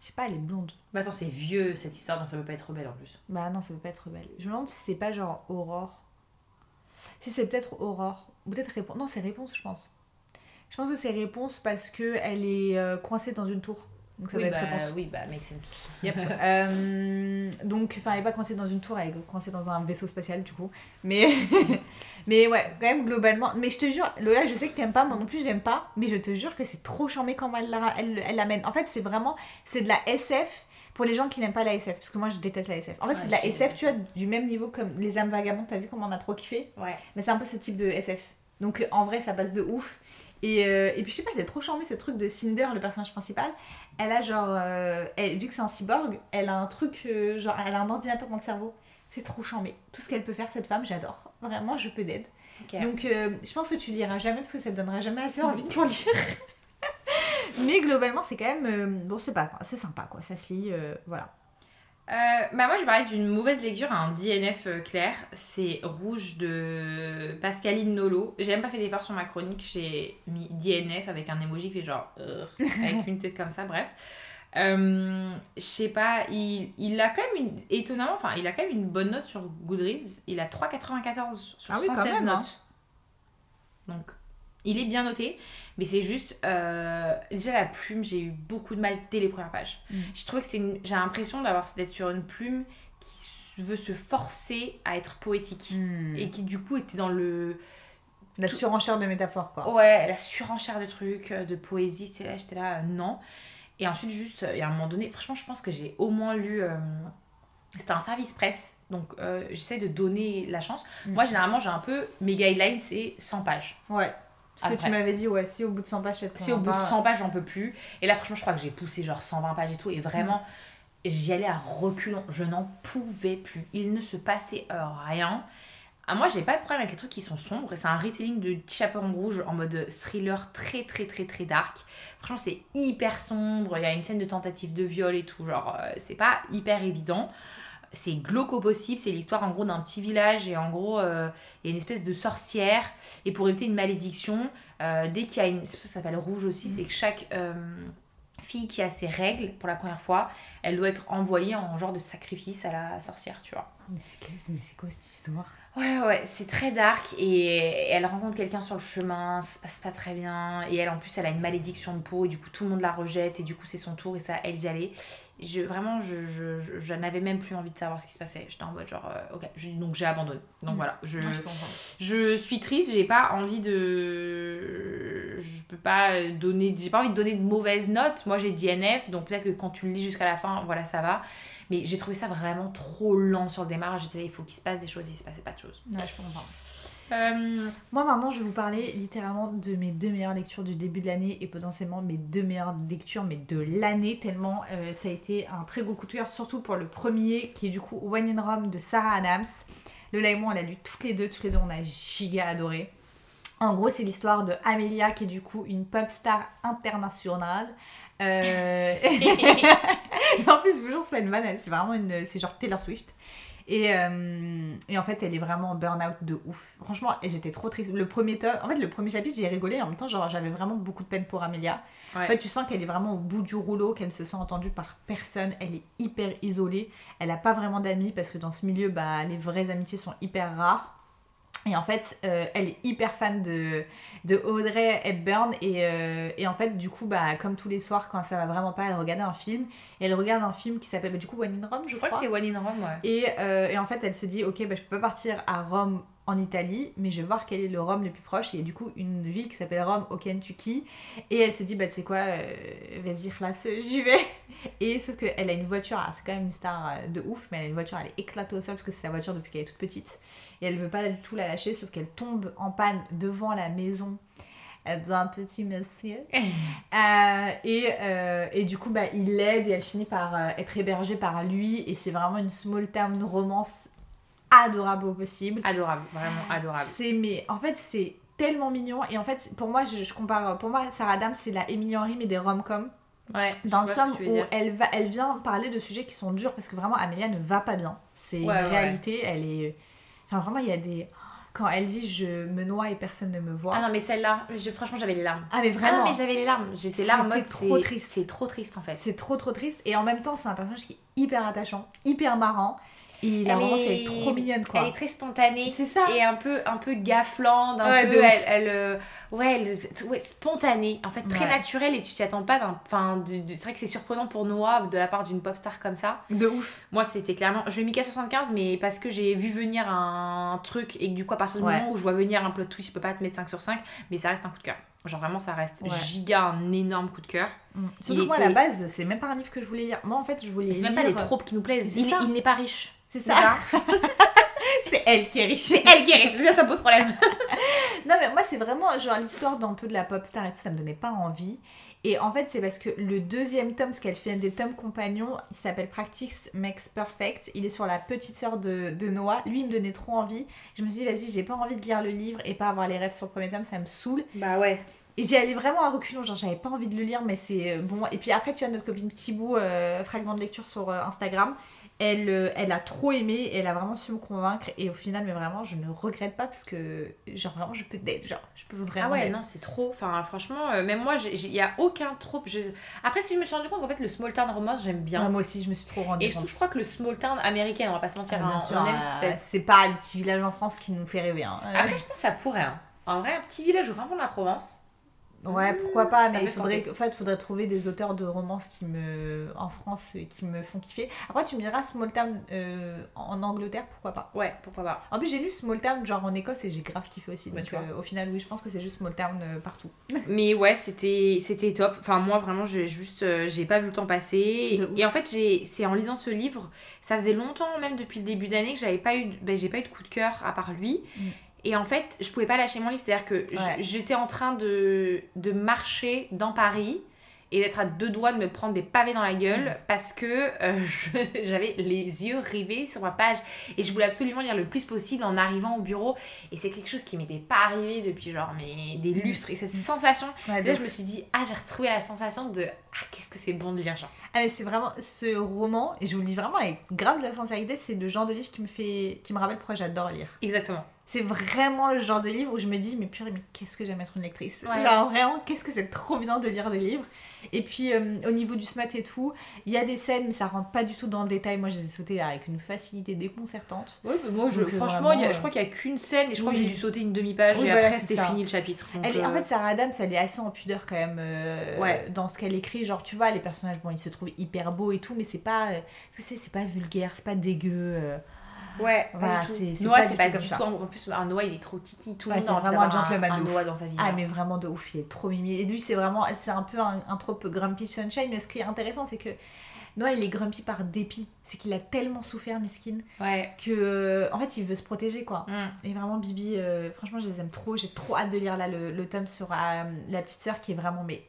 Je sais pas, elle est blonde. Bah attends, c'est vieux cette histoire, donc ça peut pas être Rebelle en plus. Bah non, ça peut pas être belle. Je me demande si c'est pas genre Aurore. Si c'est peut-être Aurore. Ou peut-être Réponse. Non, c'est Réponse, je pense. Je pense que c'est Réponse parce que elle est euh, coincée dans une tour. Donc ça oui, être bah, Réponse. oui, bah, make sense. [LAUGHS] Yep. Euh, donc, enfin, elle est pas coincée dans une tour, elle est coincée dans un vaisseau spatial du coup. Mais, [LAUGHS] mais ouais, quand même globalement. Mais je te jure, Lola, je sais que t'aimes pas, moi non plus j'aime pas, mais je te jure que c'est trop charmé comment elle la- elle elle l'amène. En fait, c'est vraiment, c'est de la SF pour les gens qui n'aiment pas la SF, parce que moi je déteste la SF. En fait, Ouais, c'est de la SF, tu vois, du même niveau comme Les âmes vagabondes, t'as vu comment on a trop kiffé? Ouais. Mais c'est un peu ce type de SF. Donc euh, en vrai, ça passe de ouf. Et, euh, et puis je sais pas, c'est trop charmé ce truc de Cinder, le personnage principal. Elle a genre, euh, elle- vu que c'est un cyborg, elle a un truc, euh, genre, elle a un ordinateur dans le cerveau. C'est trop charmé. Tout ce qu'elle peut faire, cette femme, j'adore. Vraiment, je peux d'aide. Donc euh, je pense que tu liras jamais parce que ça te donnera jamais assez envie de lire. [LAUGHS] Mais globalement, c'est quand même, euh, bon, c'est pas, c'est sympa quoi. Ça se lit, euh, voilà. Bah moi je parlais d'une mauvaise lecture, un DNF clair, c'est Rouge de Pascaline Nolo. J'ai même pas fait d'effort sur ma chronique, j'ai mis DNF avec un emoji qui fait genre avec [LAUGHS] une tête comme ça, bref. Euh, je sais pas, il, il a quand même une étonnamment, enfin il a quand même une bonne note sur Goodreads, il a 3,94 sur Ah oui, quand 116 même, hein. notes. Donc il est bien noté, mais c'est juste euh, déjà la plume, j'ai eu beaucoup de mal dès les premières pages. Mm. J'ai trouvé que c'est une- j'ai l'impression d'avoir d'être sur une plume qui veut se forcer à être poétique et qui du coup était dans le La surenchère de métaphores quoi. ouais la surenchère de trucs euh, de poésie c'est là j'étais là euh, non et ensuite juste euh, et à un moment donné franchement je pense que j'ai au moins lu euh, c'était un service presse donc euh, j'essaie de donner la chance. Mm. moi généralement j'ai un peu mes guidelines c'est 100 pages. Ouais. Parce que Après. tu m'avais dit, ouais, si au bout de 100 pages, si au bout de convainc pas, 100 pages j'en peux plus. Et là franchement je crois que j'ai poussé genre 120 pages et tout. Et vraiment j'y allais à reculons. Je n'en pouvais plus. Il ne se passait euh, rien ah, moi j'ai pas de problème avec les trucs qui sont sombres. C'est un retelling de Chaperon Rouge en mode thriller très très très très dark. Franchement c'est hyper sombre. Il y a une scène de tentative de viol et tout. Genre euh, c'est pas hyper évident. C'est glauque au possible, c'est l'histoire en gros d'un petit village et en gros euh, il y a une espèce de sorcière. Et pour éviter une malédiction, euh, dès qu'il y a une... C'est pour ça que ça s'appelle rouge aussi, c'est que chaque fille qui a ses règles pour la première fois, elle doit être envoyée en genre de sacrifice à la sorcière, tu vois. Mais c'est quoi cette histoire? Ouais, ouais, c'est très dark et elle rencontre quelqu'un sur le chemin, ça se passe pas très bien. Et elle, en plus, elle a une malédiction de peau et du coup, tout le monde la rejette et du coup, c'est son tour et ça, elle d'y aller. Je, vraiment, je, je, je, je n'avais même plus envie de savoir ce qui se passait. J'étais en mode genre, euh, ok, donc j'ai abandonné. Donc Mm. voilà, je, je suis triste, j'ai pas envie de. Je peux pas donner. J'ai pas envie de donner de mauvaises notes. Moi, j'ai dit NF, donc peut-être que quand tu le lis jusqu'à la fin, voilà, ça va. Mais j'ai trouvé ça vraiment trop lent sur le démarrage. J'étais là, il faut qu'il se passe des choses, il se passait pas de choses. Ouais, je comprends. Euh, Moi maintenant je vais vous parler littéralement de mes deux meilleures lectures du début de l'année et potentiellement mes deux meilleures lectures mais de l'année tellement euh, ça a été un très gros coup de cœur surtout pour le premier qui est du coup Wine in Rome de Sarah Adams. Le et moi on l'a lu toutes les deux, toutes les deux on a giga adoré. En gros c'est l'histoire de Amelia qui est du coup une pop star internationale. Euh, [LAUGHS] en plus, vous jure, c'est pas une vanne, c'est vraiment une. C'est genre Taylor Swift. Et, euh, et en fait, elle est vraiment en burn-out de ouf. Franchement, j'étais trop triste. Le premier tome, en fait, le premier chapitre, j'ai rigolé. Et en même temps, genre, j'avais vraiment beaucoup de peine pour Amelia. Ouais. En fait, tu sens qu'elle est vraiment au bout du rouleau, qu'elle se sent entendue par personne. Elle est hyper isolée. Elle a pas vraiment d'amis parce que dans ce milieu, bah, les vraies amitiés sont hyper rares. Et en fait, euh, elle est hyper fan de, de Audrey Hepburn. Et, euh, et en fait, du coup, bah, comme tous les soirs, quand ça va vraiment pas, elle regarde un film. Et elle regarde un film qui s'appelle, bah, du coup, One in Rome, je, Je crois que c'est One in Rome, ouais. et, euh, et en fait, elle se dit, ok, bah, je peux pas partir à Rome en Italie, mais je vais voir quel est le Rome le plus proche. Et il y a du coup une ville qui s'appelle Rome au Kentucky. Et elle se dit, bah tu sais quoi, vas-y, relasse, j'y vais. [LAUGHS] Et sauf qu'elle a une voiture, alors, c'est quand même une star de ouf, mais elle a une voiture, elle est éclatée au sol parce que c'est sa voiture depuis qu'elle est toute petite. Et elle veut pas du tout la lâcher, sauf qu'elle tombe en panne devant la maison d'un petit monsieur. [LAUGHS] Euh, et, euh, et du coup, bah, il l'aide et elle finit par euh, être hébergée par lui. Et c'est vraiment une small town romance adorable au possible. Adorable, vraiment adorable. C'est mais en fait c'est tellement mignon et en fait pour moi je, je compare pour moi Sarah Adams c'est la Emily Henry mais des rom-com Ouais, dans le somme veux où elle va elle vient parler de sujets qui sont durs parce que vraiment Amélia ne va pas bien c'est Ouais, une ouais. réalité elle est enfin vraiment il y a des quand elle dit je me noie et personne ne me voit Ah non, mais celle-là, je- franchement, j'avais les larmes. Ah, mais Ah vraiment non, mais j'avais les larmes. J'étais là en mode. trop c'est- triste. C'est trop triste en fait. c'est trop trop triste et en même temps c'est un personnage qui est hyper attachant hyper marrant et la Elle romance elle est- est trop mignonne quoi Elle est très spontanée. c'est ça Et un peu, un peu un Ouais, peu, elle, elle, ouais, ouais, spontanée, en fait très Ouais. naturelle et tu t'y attends pas d'un, enfin, c'est vrai que c'est surprenant pour Noah de la part d'une pop star comme ça. de ouf Moi c'était clairement, je mets 75 mais parce que j'ai vu venir un truc et que du coup à partir du Ouais. moment où je vois venir un plot twist, je peux pas te mettre 5 sur 5, mais ça reste un coup de cœur. Genre vraiment ça reste giga un énorme coup de cœur. Mm. Surtout que moi, à la base, c'est même pas un livre que je voulais lire. Moi, en fait, je voulais C'est même lire... pas les tropes qui nous plaisent. Il n'est pas riche. C'est ça. [LAUGHS] C'est elle qui est riche. C'est elle qui est riche. Ça, ça pose problème. [LAUGHS] non, mais moi, c'est vraiment genre l'histoire d'un peu de la pop star et tout, ça me donnait pas envie. Et en fait, c'est parce que le deuxième tome, ce qu'elle fait des tomes compagnons, il s'appelle Practice Makes Perfect. Il est sur la petite sœur de, de Noah. Lui, il me donnait trop envie. Je me suis dit, vas-y, j'ai pas envie de lire le livre et pas avoir les rêves sur le premier tome, ça me saoule. Bah ouais. Et j'y allais vraiment à reculons, genre j'avais pas envie de le lire, mais c'est euh, bon. Et puis après, tu as notre copine Thibou, euh, fragment de lecture sur euh, Instagram. Elle, euh, elle a trop aimé, et elle a vraiment su me convaincre. Et au final, mais vraiment, je ne regrette pas parce que, genre, vraiment, je peux date, genre, je peux vraiment. Ah ouais, date. non, c'est trop. Enfin, franchement, euh, même moi, il n'y a aucun trope. Je... Après, si je me suis rendu compte qu'en fait, le small town romance, j'aime bien. Ah, moi aussi, je me suis trop rendue Et surtout, je crois que le small town américain, on va pas se mentir, Ah, bien hein, sûr, on aime euh, c'est pas le petit village en France qui nous fait rêver. Hein. Après, je pense que ça pourrait. Hein. En vrai, un petit village au fin fond de la Provence. Ouais, pourquoi pas, Ça mais il faudrait, en fait, faudrait trouver des auteurs de romances qui me, en France euh, qui me font kiffer. Après, tu me diras Small Town euh, en Angleterre, pourquoi pas? Ouais, pourquoi pas. En plus, j'ai lu Small Town genre en Écosse et j'ai grave kiffé aussi. Bah, Donc, tu vois. euh, au final, oui, je pense que c'est juste Small Town euh, partout. [LAUGHS] Mais ouais, c'était c'était top. Enfin, moi, vraiment, j'ai juste. j'ai pas vu le temps passer. Et en fait, c'est en lisant ce livre, ça faisait longtemps, même depuis le début d'année, que j'avais pas eu. Ben, j'ai pas eu de coup de cœur à part lui. Mm. Et en fait, je pouvais pas lâcher mon livre. C'est-à-dire que Ouais. j'étais en train de, de marcher dans Paris et d'être à deux doigts de me prendre des pavés dans la gueule Mm. parce que euh, [LAUGHS] j'avais les yeux rivés sur ma page et je voulais absolument lire le plus possible en arrivant au bureau et c'est quelque chose qui m'était pas arrivé depuis genre mais des lustres et cette sensation Ouais, là je me suis dit ah j'ai retrouvé la sensation de ah qu'est-ce que c'est bon de lire genre Ah mais c'est vraiment ce roman et je vous le dis vraiment avec grave de la sincérité, c'est le genre de livre qui me fait qui me rappelle pourquoi j'adore lire. exactement C'est vraiment le genre de livre où je me dis mais purée mais qu'est-ce que j'aime être une lectrice? Ouais. Genre vraiment qu'est-ce que c'est trop bien de lire des livres? Et puis euh, au niveau du smut et tout, il y a des scènes mais ça rentre pas du tout dans le détail. Moi je les ai sautées avec une facilité déconcertante. ouais mais moi je, Donc, euh, franchement vraiment, il y a- euh, je crois qu'il y a qu'une scène et je crois oui. que j'ai dû sauter une demi-page Oui, et voilà, après c'était fini le chapitre Donc, Elle est, en euh, fait, Sarah Adams, elle est assez en pudeur quand même euh, Ouais. dans ce qu'elle écrit. Genre, tu vois, les personnages, bon, ils se trouvent hyper beaux et tout, mais c'est pas, euh, c'est pas vulgaire, c'est pas dégueu. Ouais pas Voilà, du tout. c'est- c'est Noah pas c'est pas comme tout en en plus un Noah il est trop tiki tout le Ouais, monde a vraiment un gentleman un. Noah dans sa vie Ah, mais vraiment de ouf, il est trop mimi. Et lui, c'est vraiment, c'est un peu un, un trope grumpy sunshine, mais ce qui est intéressant, c'est que Noah, il est grumpy par dépit. C'est qu'il a tellement souffert, miskin, ouais que, en fait, il veut se protéger, quoi. Mm. Et vraiment, Bibi, euh, franchement, je les aime trop. J'ai trop hâte de lire là le, le tome sur euh, la petite sœur qui est vraiment, mais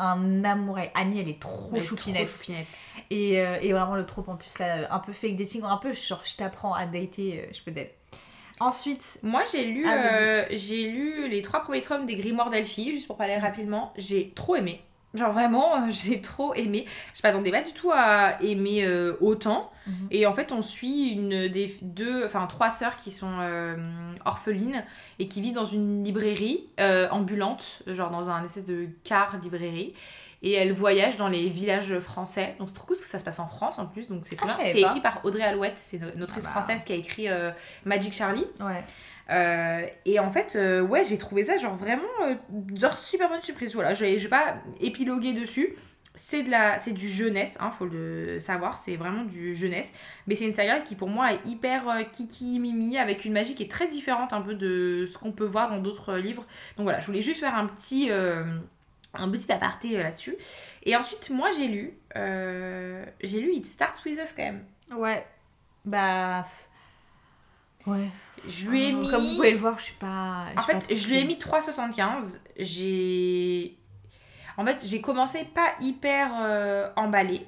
un amour. Annie, elle est trop Elle choupinette. trop choupinette. Et, euh, et vraiment, le trope en plus, là, un peu fake dating, un peu genre, je t'apprends à dater, euh, je peux d'être. Ensuite, Moi, j'ai lu, Ah, euh, j'ai lu les trois premiers tomes des Grimoires d'Elphie, juste pour parler rapidement. J'ai trop aimé. Genre vraiment, euh, [LAUGHS] j'ai trop aimé. Je m'attendais pas du tout à aimer euh, autant. Mhm. Et en fait, on suit une des deux, enfin trois sœurs qui sont euh, orphelines et qui vivent dans une librairie ambulante, genre dans un espèce de car librairie. Et elles voyagent dans les villages français. Donc c'est trop cool parce que ça se passe en France en plus. Donc c'est Ah, C'est écrit par Audrey Alouette, c'est une autrice Ah bah. française qui a écrit Magic Charlie. Ouais. Euh, et en fait, euh, ouais, j'ai trouvé ça genre vraiment euh, genre super bonne surprise. Voilà, je vais pas épiloguer dessus. C'est de la c'est du jeunesse, hein, faut le savoir, c'est vraiment du jeunesse. Mais c'est une saga qui pour moi est hyper kiki mimi avec une magie qui est très différente un peu de ce qu'on peut voir dans d'autres livres. Donc voilà, je voulais juste faire un petit un petit aparté là-dessus. Et ensuite, moi j'ai lu j'ai lu It Starts With Us quand même. Ouais. Bah. Ouais. Je lui ai mis Comme vous pouvez le voir, je suis pas. En suis pas fait, trop je lui ai mis 3,75. J'ai. En fait, j'ai commencé pas hyper euh, emballée.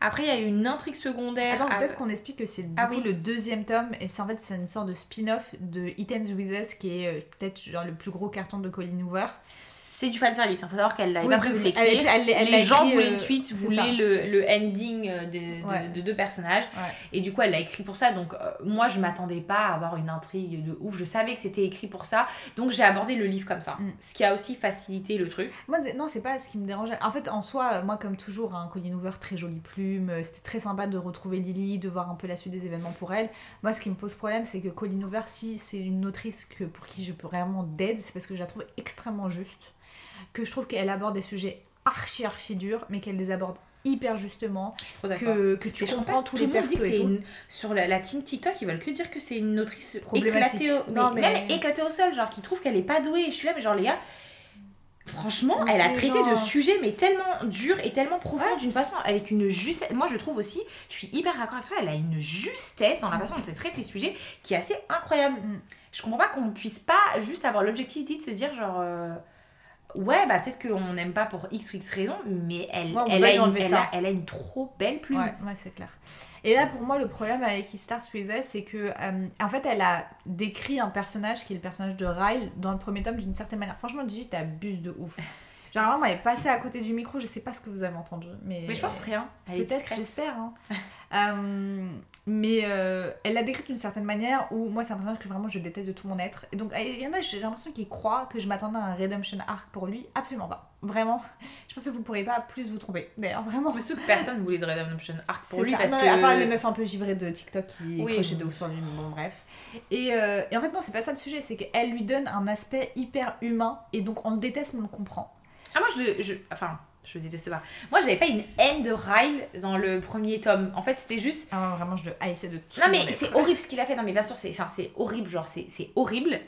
Après, il y a eu une intrigue secondaire. Attends, peut-être qu'on explique que c'est du Ah coup oui. le deuxième tome et c'est en fait c'est une sorte de spin-off de It Ends With Us qui est euh, peut-être genre le plus gros carton de Colin Hoover. C'est du fanservice. Il faut savoir qu'elle n'avait Oui, pas prévu de bref, elle- l'écrire. elle- elle Les gens voulaient euh, une suite, voulaient le, le ending euh, de, de- Ouais. de deux personnages. Ouais. Et du coup, elle l'a écrit pour ça. Donc, euh, moi, je m'attendais pas à avoir une intrigue de ouf. Je savais que c'était écrit pour ça. Donc, j'ai abordé le livre comme ça. Mm. Ce qui a aussi facilité le truc. Moi, non, c'est pas ce qui me dérangeait. En fait, en soi, moi, comme toujours, un Colin Hoover, très jolie plume. C'était très sympa de retrouver Lily, de voir un peu la suite des événements pour elle. Moi, ce qui me pose problème, c'est que Colin Hoover, si c'est une autrice que, pour qui je peux vraiment d'aide, c'est parce que je la trouve extrêmement juste. Que je trouve qu'elle aborde des sujets archi, archi durs, mais qu'elle les aborde hyper justement. Je suis trop d'accord. Que, que tu Et comprends tous tout les persos que et c'est tout. une... sur la, la team TikTok ils veulent que dire que c'est une autrice éclatée au... Non, mais mais- même éclatée au sol genre qui trouve qu'elle est pas douée je suis là mais genre les gars franchement Mais elle a traité genre- de sujets mais tellement durs et tellement profonds d'une façon avec une justesse moi je trouve aussi je suis hyper d'accord avec toi elle a une justesse dans la façon dont elle traite les sujets qui est assez incroyable Mm. je comprends pas qu'on puisse pas juste avoir l'objectivité de se dire genre euh, Ouais, bah peut-être qu'on n'aime pas pour X ou X raison, mais elle, Ouais, elle, a une, enlever elle, ça. a, elle a une trop belle plume. Ouais, ouais, c'est clair. Et là, pour moi, le problème avec It Starts With Us, c'est que, euh, en fait, elle a décrit un personnage qui est le personnage de Ryle dans le premier tome d'une certaine manière. Franchement, Gigi, t'abuses de ouf. Genre, vraiment, elle est passée à côté du micro, je sais pas ce que vous avez entendu. Mais, Mais je pense rien. Elle est Peut-être, j'espère. hein. Euh, mais euh, elle l'a décrite d'une certaine manière où moi c'est un personnage que vraiment je déteste de tout mon être. Et donc il y en a, j'ai l'impression qu'il croit que je m'attendais à un redemption arc pour lui. Absolument pas. Vraiment. Je pense que vous ne pourrez pas plus vous tromper. D'ailleurs, vraiment. Mais que personne voulait de Redemption Arc pour C'est lui ça. parce Non, que. À part les meufs un peu givrées de TikTok qui Oui. crochaient de ouf sur lui, bon, bref. Et, euh, et en fait, non, c'est pas ça le sujet, c'est qu'elle lui donne un aspect hyper humain et donc on le déteste, mais on le comprend. Ah, moi je, je. Enfin, je détestais pas. Moi j'avais pas une haine de Ryle dans le premier tome. En fait, c'était juste. Ah, vraiment, je le haïssais de tout. Non, mais c'est horrible ce qu'il a fait. Non, mais bien sûr, c'est horrible. Genre, c'est horrible.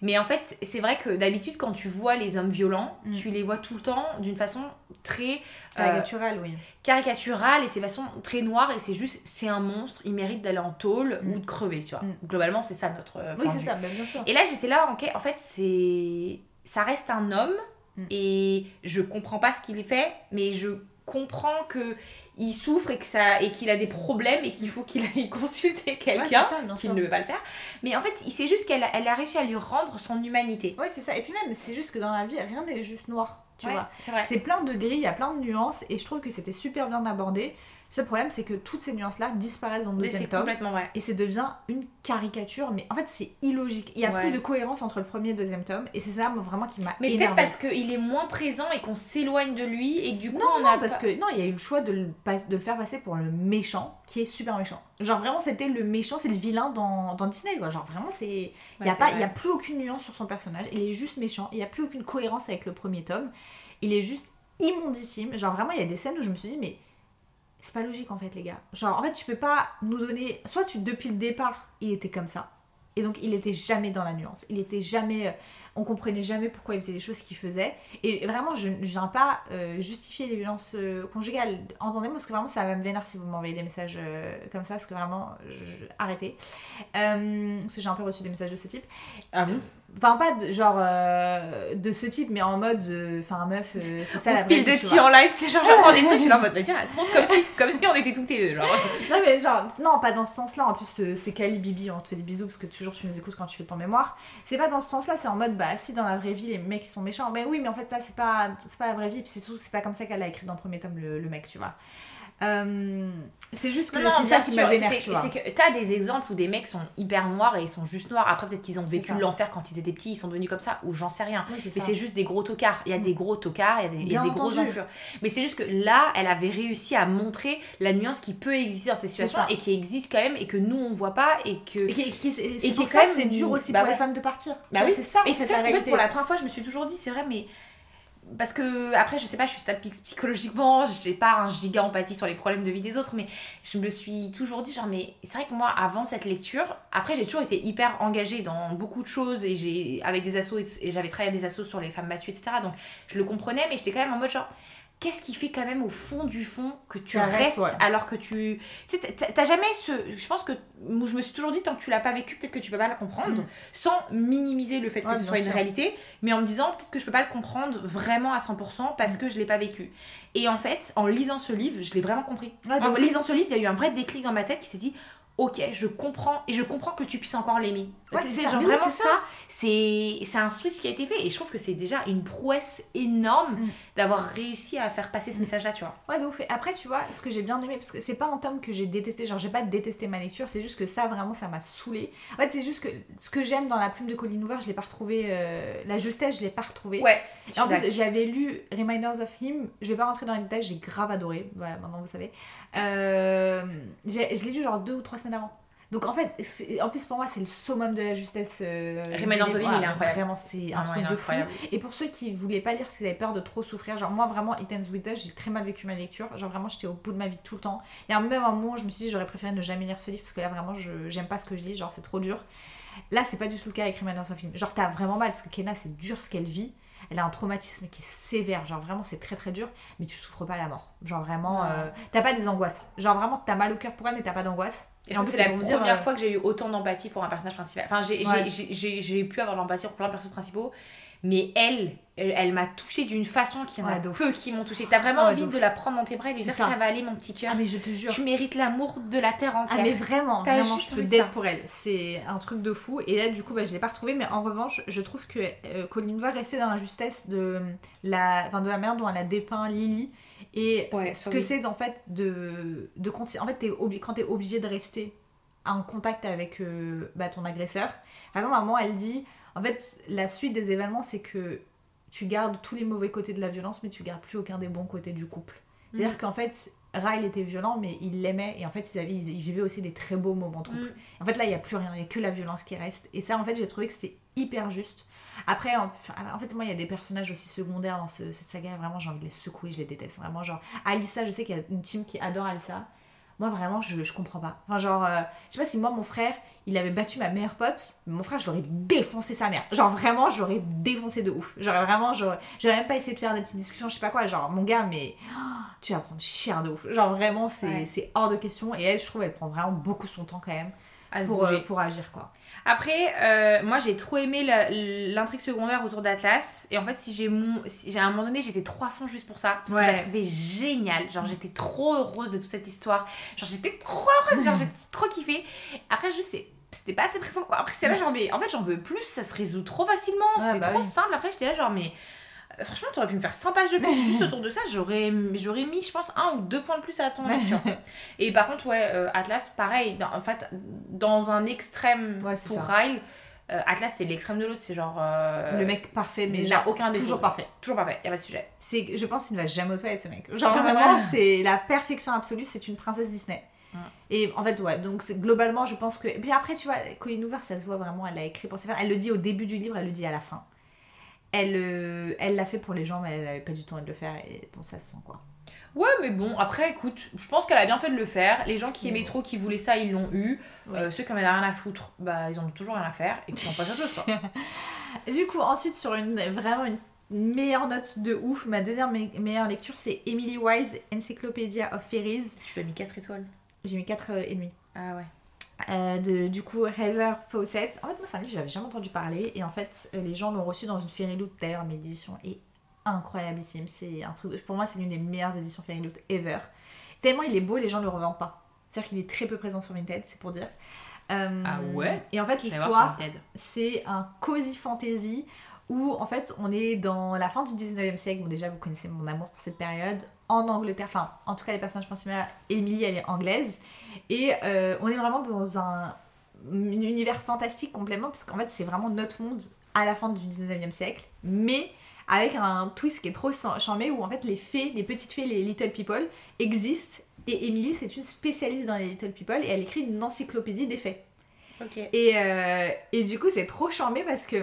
Mais en fait, c'est vrai que d'habitude, quand tu vois les hommes violents, Mm. tu les vois tout le temps d'une façon très euh, Caricatural, oui. caricaturale et c'est façon très noire et c'est juste, c'est un monstre, il mérite d'aller en tôle Mm. ou de crever, tu vois. Mm. Globalement, c'est ça notre. euh, Oui, c'est ça, bah, bien sûr. Et là, j'étais là, ok, en fait, c'est. Ça reste un homme Mm. et je comprends pas ce qu'il fait, mais je comprends que il souffre et que ça et qu'il a des problèmes et qu'il faut qu'il aille [LAUGHS] consulter Ouais, quelqu'un c'est bien qu'il ne veut pas le faire. Mais en fait, il sait juste qu'elle a- elle a réussi à lui rendre son humanité. Ouais, c'est ça. Et puis même, c'est juste que dans la vie, rien n'est juste noir, tu Ouais, vois. c'est. C'est plein de grilles, il y a plein de nuances, et je trouve que c'était super bien abordé. Le seul problème, c'est que toutes ces nuances-là disparaissent dans le deuxième tome. complètement vrai. Et ça devient une caricature, mais en fait c'est illogique. Il y a Ouais. plus de cohérence entre le premier et le deuxième tome, et c'est ça moi, vraiment qui m'a Mais peut-être parce qu'il est moins présent et qu'on s'éloigne de lui et que du coup Non, on non, a parce pas- que non, il y a eu le choix de le, pas- de le faire passer pour le méchant, qui est super méchant. Genre vraiment, c'était le méchant, c'est le vilain dans, dans Disney, quoi. Genre vraiment, c'est. Il n'y a, pas- y a plus aucune nuance sur son personnage, il est juste méchant, il n'y a plus aucune cohérence avec le premier tome. Il est juste immondissime. Genre vraiment, il y a des scènes où je me suis dit, mais c'est pas logique en fait, les gars. Genre en fait, tu peux pas nous donner. Soit tu, depuis le départ, il était comme ça. Et donc il était jamais dans la nuance. Il était jamais. euh, On comprenait jamais pourquoi il faisait les choses qu'il faisait. Et vraiment, je ne viens pas euh, justifier les violences euh, conjugales. Entendez-moi, parce que vraiment, ça va me vénère si vous m'envoyez des messages comme ça, parce que vraiment, arrêtez. Parce que j'ai un peu reçu des messages de ce type. Ah bon? Enfin, pas de, genre euh, de ce type, mais en mode. euh, Enfin, meuf, euh, c'est ça On la vraie de vie, tu tea vois. en live, c'est genre j'apprends des trucs, je suis là en mode [LAUGHS] vas-y raconte comme si, comme si on était toutes les deux. Genre. [LAUGHS] Non, mais genre, non, pas dans ce sens-là. En plus, euh, c'est Kali Bibi, on te fait des bisous parce que toujours tu nous écoutes quand tu fais ton mémoire. C'est pas dans ce sens-là, c'est en mode, bah, si dans la vraie vie les mecs ils sont méchants. Mais oui, mais en fait ça c'est pas pas la vraie vie. Puis c'est tout, c'est pas comme ça qu'elle a écrit dans le premier tome le, le mec, tu vois. Euh, c'est juste que c'est ça qui m'a vénère, tu c'est que t'as des exemples où des mecs sont hyper noirs et ils sont juste noirs. Après, peut-être qu'ils ont vécu l'enfer quand ils étaient petits, ils sont devenus comme ça, ou j'en sais rien. Oui, Mais c'est juste des gros tocards. Il y a des gros tocards, il y a des, y a des gros enflures. Mais c'est juste que là, elle avait réussi à montrer la nuance qui peut exister dans ces situations et qui existe quand même et que nous on voit pas et que. Et qui, qui- Et qui quand que c'est même- dur aussi bah pour ouais. les femmes de partir. Bah oui. c'est ça. Et c'est ça pour la première fois, je me suis toujours dit, c'est vrai, mais. Parce que, après, je sais pas, je suis stable psy- psychologiquement, [LAUGHS] j'ai pas un giga empathie sur les problèmes de vie des autres, mais je me suis toujours dit, genre, mais c'est vrai que moi, avant cette lecture, après, j'ai toujours été hyper engagée dans beaucoup de choses et j'ai, avec des assos, et, et j'avais travaillé à des assos sur les femmes battues, etc. Donc, je le comprenais, mais j'étais quand même en mode, genre, qu'est-ce qui fait quand même au fond du fond que tu restes ouais. alors que tu. Tu sais, t'as- jamais ce. Je pense que. Je me suis toujours dit, tant que tu l'as pas vécu, peut-être que tu peux pas la comprendre, Mm. sans minimiser le fait que Ouais, ce soit une réalité, mais en me disant, peut-être que je peux pas le comprendre vraiment à 100% parce Mm. que je l'ai pas vécu. Et en fait, en lisant ce livre, je l'ai vraiment compris. Ouais, en lisant ce livre, il y a eu un vrai déclic dans ma tête qui s'est dit. Ok, je comprends et je comprends que tu puisses encore l'aimer. Ouais, c'est ça. genre vraiment c'est ça. C'est un switch qui a été fait et je trouve que c'est déjà une prouesse énorme Mm. d'avoir réussi à faire passer ce message-là, tu vois. Ouais, de ouf. Et après, tu vois, ce que j'ai bien aimé, parce que c'est pas un tome que j'ai détesté, genre j'ai pas détesté ma lecture, c'est juste que ça, vraiment, ça m'a saoulé. En fait, c'est juste que ce que j'aime dans la plume de Colin Hoover, je l'ai pas retrouvé. euh, la justesse, je l'ai pas retrouvé. Ouais. Et en plus, j'avais lu Reminders of Him, je vais pas rentrer dans les détails, j'ai grave adoré, voilà, maintenant vous savez. Euh, je l'ai lu genre deux ou trois semaines avant. Donc en fait, en plus pour moi, c'est le summum de la justesse. Euh, livre. Him, il est Voilà, incroyable. Vraiment, c'est un Ah truc de fou. Et pour ceux qui voulaient pas lire parce qu'ils avaient peur de trop souffrir, genre moi vraiment, It Ends With Us, j'ai très mal vécu ma lecture. Genre vraiment, j'étais au bout de ma vie tout le temps. Il y a même un moment où je me suis dit, j'aurais préféré ne jamais lire ce livre parce que là vraiment, je j'aime pas ce que je lis, genre c'est trop dur. Là, c'est pas du tout le cas avec Reminders of Him. Genre t'as vraiment mal parce que Kenna, c'est dur ce qu'elle vit. Elle a un traumatisme qui est sévère, genre vraiment c'est très très dur, mais tu souffres pas à la mort. Genre vraiment, euh, t'as pas des angoisses. Genre vraiment, t'as mal au cœur pour elle, mais t'as pas d'angoisse. Et en plus, c'est la dire, première euh, fois que j'ai eu autant d'empathie pour un personnage principal. Enfin, Ouais. j'ai pu avoir de l'empathie pour plein de personnages principaux, mais elle, elle, elle m'a touchée d'une façon qu'il y en a Ouais, de peu qui m'ont touchée. T'as vraiment Ouais, envie de de, la prendre dans tes bras et lui C'est dire ça. ça va aller, mon petit cœur. Ah mais je te jure. Tu mérites l'amour de la terre Ah entière. mais vraiment, T'as vraiment, je peux de d'être pour elle. C'est un truc de fou. Et là, du coup, bah, je l'ai pas retrouvé. Mais en revanche, je trouve que euh, Colin va rester dans la justesse de la, enfin, de la manière dont elle a dépeint Lily. Et Ouais, ce que c'est en fait de, de continuer. En fait, t'es obli- quand tu es obligé de rester en contact avec euh, bah, ton agresseur. Par exemple, à un moment, elle dit en fait, la suite des événements, c'est que tu gardes tous les mauvais côtés de la violence, mais tu gardes plus aucun des bons côtés du couple. C'est-à-dire Mm. qu'en fait, Ryle était violent, mais il l'aimait, et en fait, ils, avaient- ils- ils vivaient aussi des très beaux moments de couple. Mm. En fait, là, il n'y a plus rien, il n'y a que la violence qui reste. Et ça, en fait, j'ai trouvé que c'était hyper juste. Après, en, fait, moi, il y a des personnages aussi secondaires dans ce- cette saga, vraiment, j'ai envie de les secouer, je les déteste. Vraiment, genre, Alissa, je sais qu'il y a une team qui adore Alissa. Moi, vraiment, je, je comprends pas. Enfin, genre, euh, je sais pas si moi, mon frère, il avait battu ma meilleure pote, mais mon frère, je l'aurais défoncé sa mère. Genre, vraiment, j'aurais défoncé de ouf. J'aurais vraiment, j'aurais même pas essayé de faire des petites discussions, je sais pas quoi. Genre, mon gars, mais oh, [GASPS] tu vas prendre cher de ouf. Genre, vraiment, c'est Ouais. hors de question. Et elle, je trouve, elle prend vraiment beaucoup son temps quand même À pour, euh, pour agir, quoi. Après, euh, moi j'ai trop aimé l'intrigue secondaire autour d'Atlas. Et en fait, si j'ai mon, si à un moment donné, j'étais trop à fond juste pour ça. Parce que je Ouais. la trouvais géniale. Genre, j'étais trop heureuse de toute cette histoire. Genre, j'étais trop heureuse. Genre, j'ai [LAUGHS] trop kiffé. Après, juste, c'est- c'était pas assez présent quoi. Après, j'étais là, genre, mais en fait, j'en veux plus. Ça se résout trop facilement. Ouais, C'était bah trop oui. simple. Après, j'étais là, genre, mais. Euh, Franchement, t'aurais pu me faire 100 pages de plus juste autour de ça. J'aurais, j'aurais mis, je pense, un ou deux points de plus à ton lecture. [LAUGHS] Et par contre, ouais, euh, Atlas, pareil. dans- en fait, dans un extrême Ouais, pour ça. Ryle, euh, Atlas, c'est l'extrême de l'autre. C'est genre. euh, Le mec parfait, mais il genre, aucun défaut. toujours parfait. Toujours parfait, y a pas de sujet. C'est, je pense qu'il ne va jamais aux toilettes, ce mec. Genre, Ah, vraiment, ouais. c'est la perfection absolue. C'est une princesse Disney. Et en fait, ouais, donc globalement, je pense que. Et puis après, tu vois, Colleen Hoover, ça se voit vraiment, elle l'a écrit pour ses fans. Elle le dit au début du livre, elle le dit à la fin. Elle euh, elle l'a fait pour les gens, mais elle n'avait pas du tout envie de le faire. Et bon, ça se sent quoi. Ouais, mais bon, après, écoute, je pense qu'elle a bien fait de le faire. Les gens qui aimaient trop, qui voulaient ça, ils l'ont eu. Ouais. Euh, ceux qui en avaient rien à foutre, bah, ils en ont toujours rien à faire. Et qui n'ont pas autre chose, quoi. [LAUGHS] Du coup, ensuite, sur une vraiment une meilleure note de ouf, ma deuxième me- meilleure lecture, c'est Emily Wilde's Encyclopedia of Fairies. tu lui as mis 4 étoiles. J'ai mis 4,5. Ah ouais. Euh, de, du coup Heather Fawcett. En fait, moi, c'est un livre que j'avais jamais entendu parler. Et en fait, euh, les gens l'ont reçu dans une Fairy Loot. D'ailleurs, mes éditions est incroyablissime. C'est un truc. de- Pour moi, c'est l'une des meilleures éditions Fairy Loot ever. Tellement il est beau, les gens le revendent pas. C'est-à-dire qu'il est très peu présent sur Vinted, c'est pour dire. Euh, Ah ouais? Et en fait, l'histoire, c'est un cozy fantasy où en fait on est dans la fin du 19e siècle. Bon, déjà, vous connaissez mon amour pour cette période. En Angleterre, enfin, en tout cas, les personnages principaux, Emily, elle est anglaise. Et euh, on est vraiment dans un, un univers fantastique complètement, parce qu'en fait, c'est vraiment notre monde à la fin du 19e siècle, mais avec un twist qui est trop charmé où en fait les fées, les petites fées, les little people existent et Emily c'est une spécialiste dans les little people et elle écrit une encyclopédie des fées. Ok. Et, euh, et du coup c'est trop charmé parce que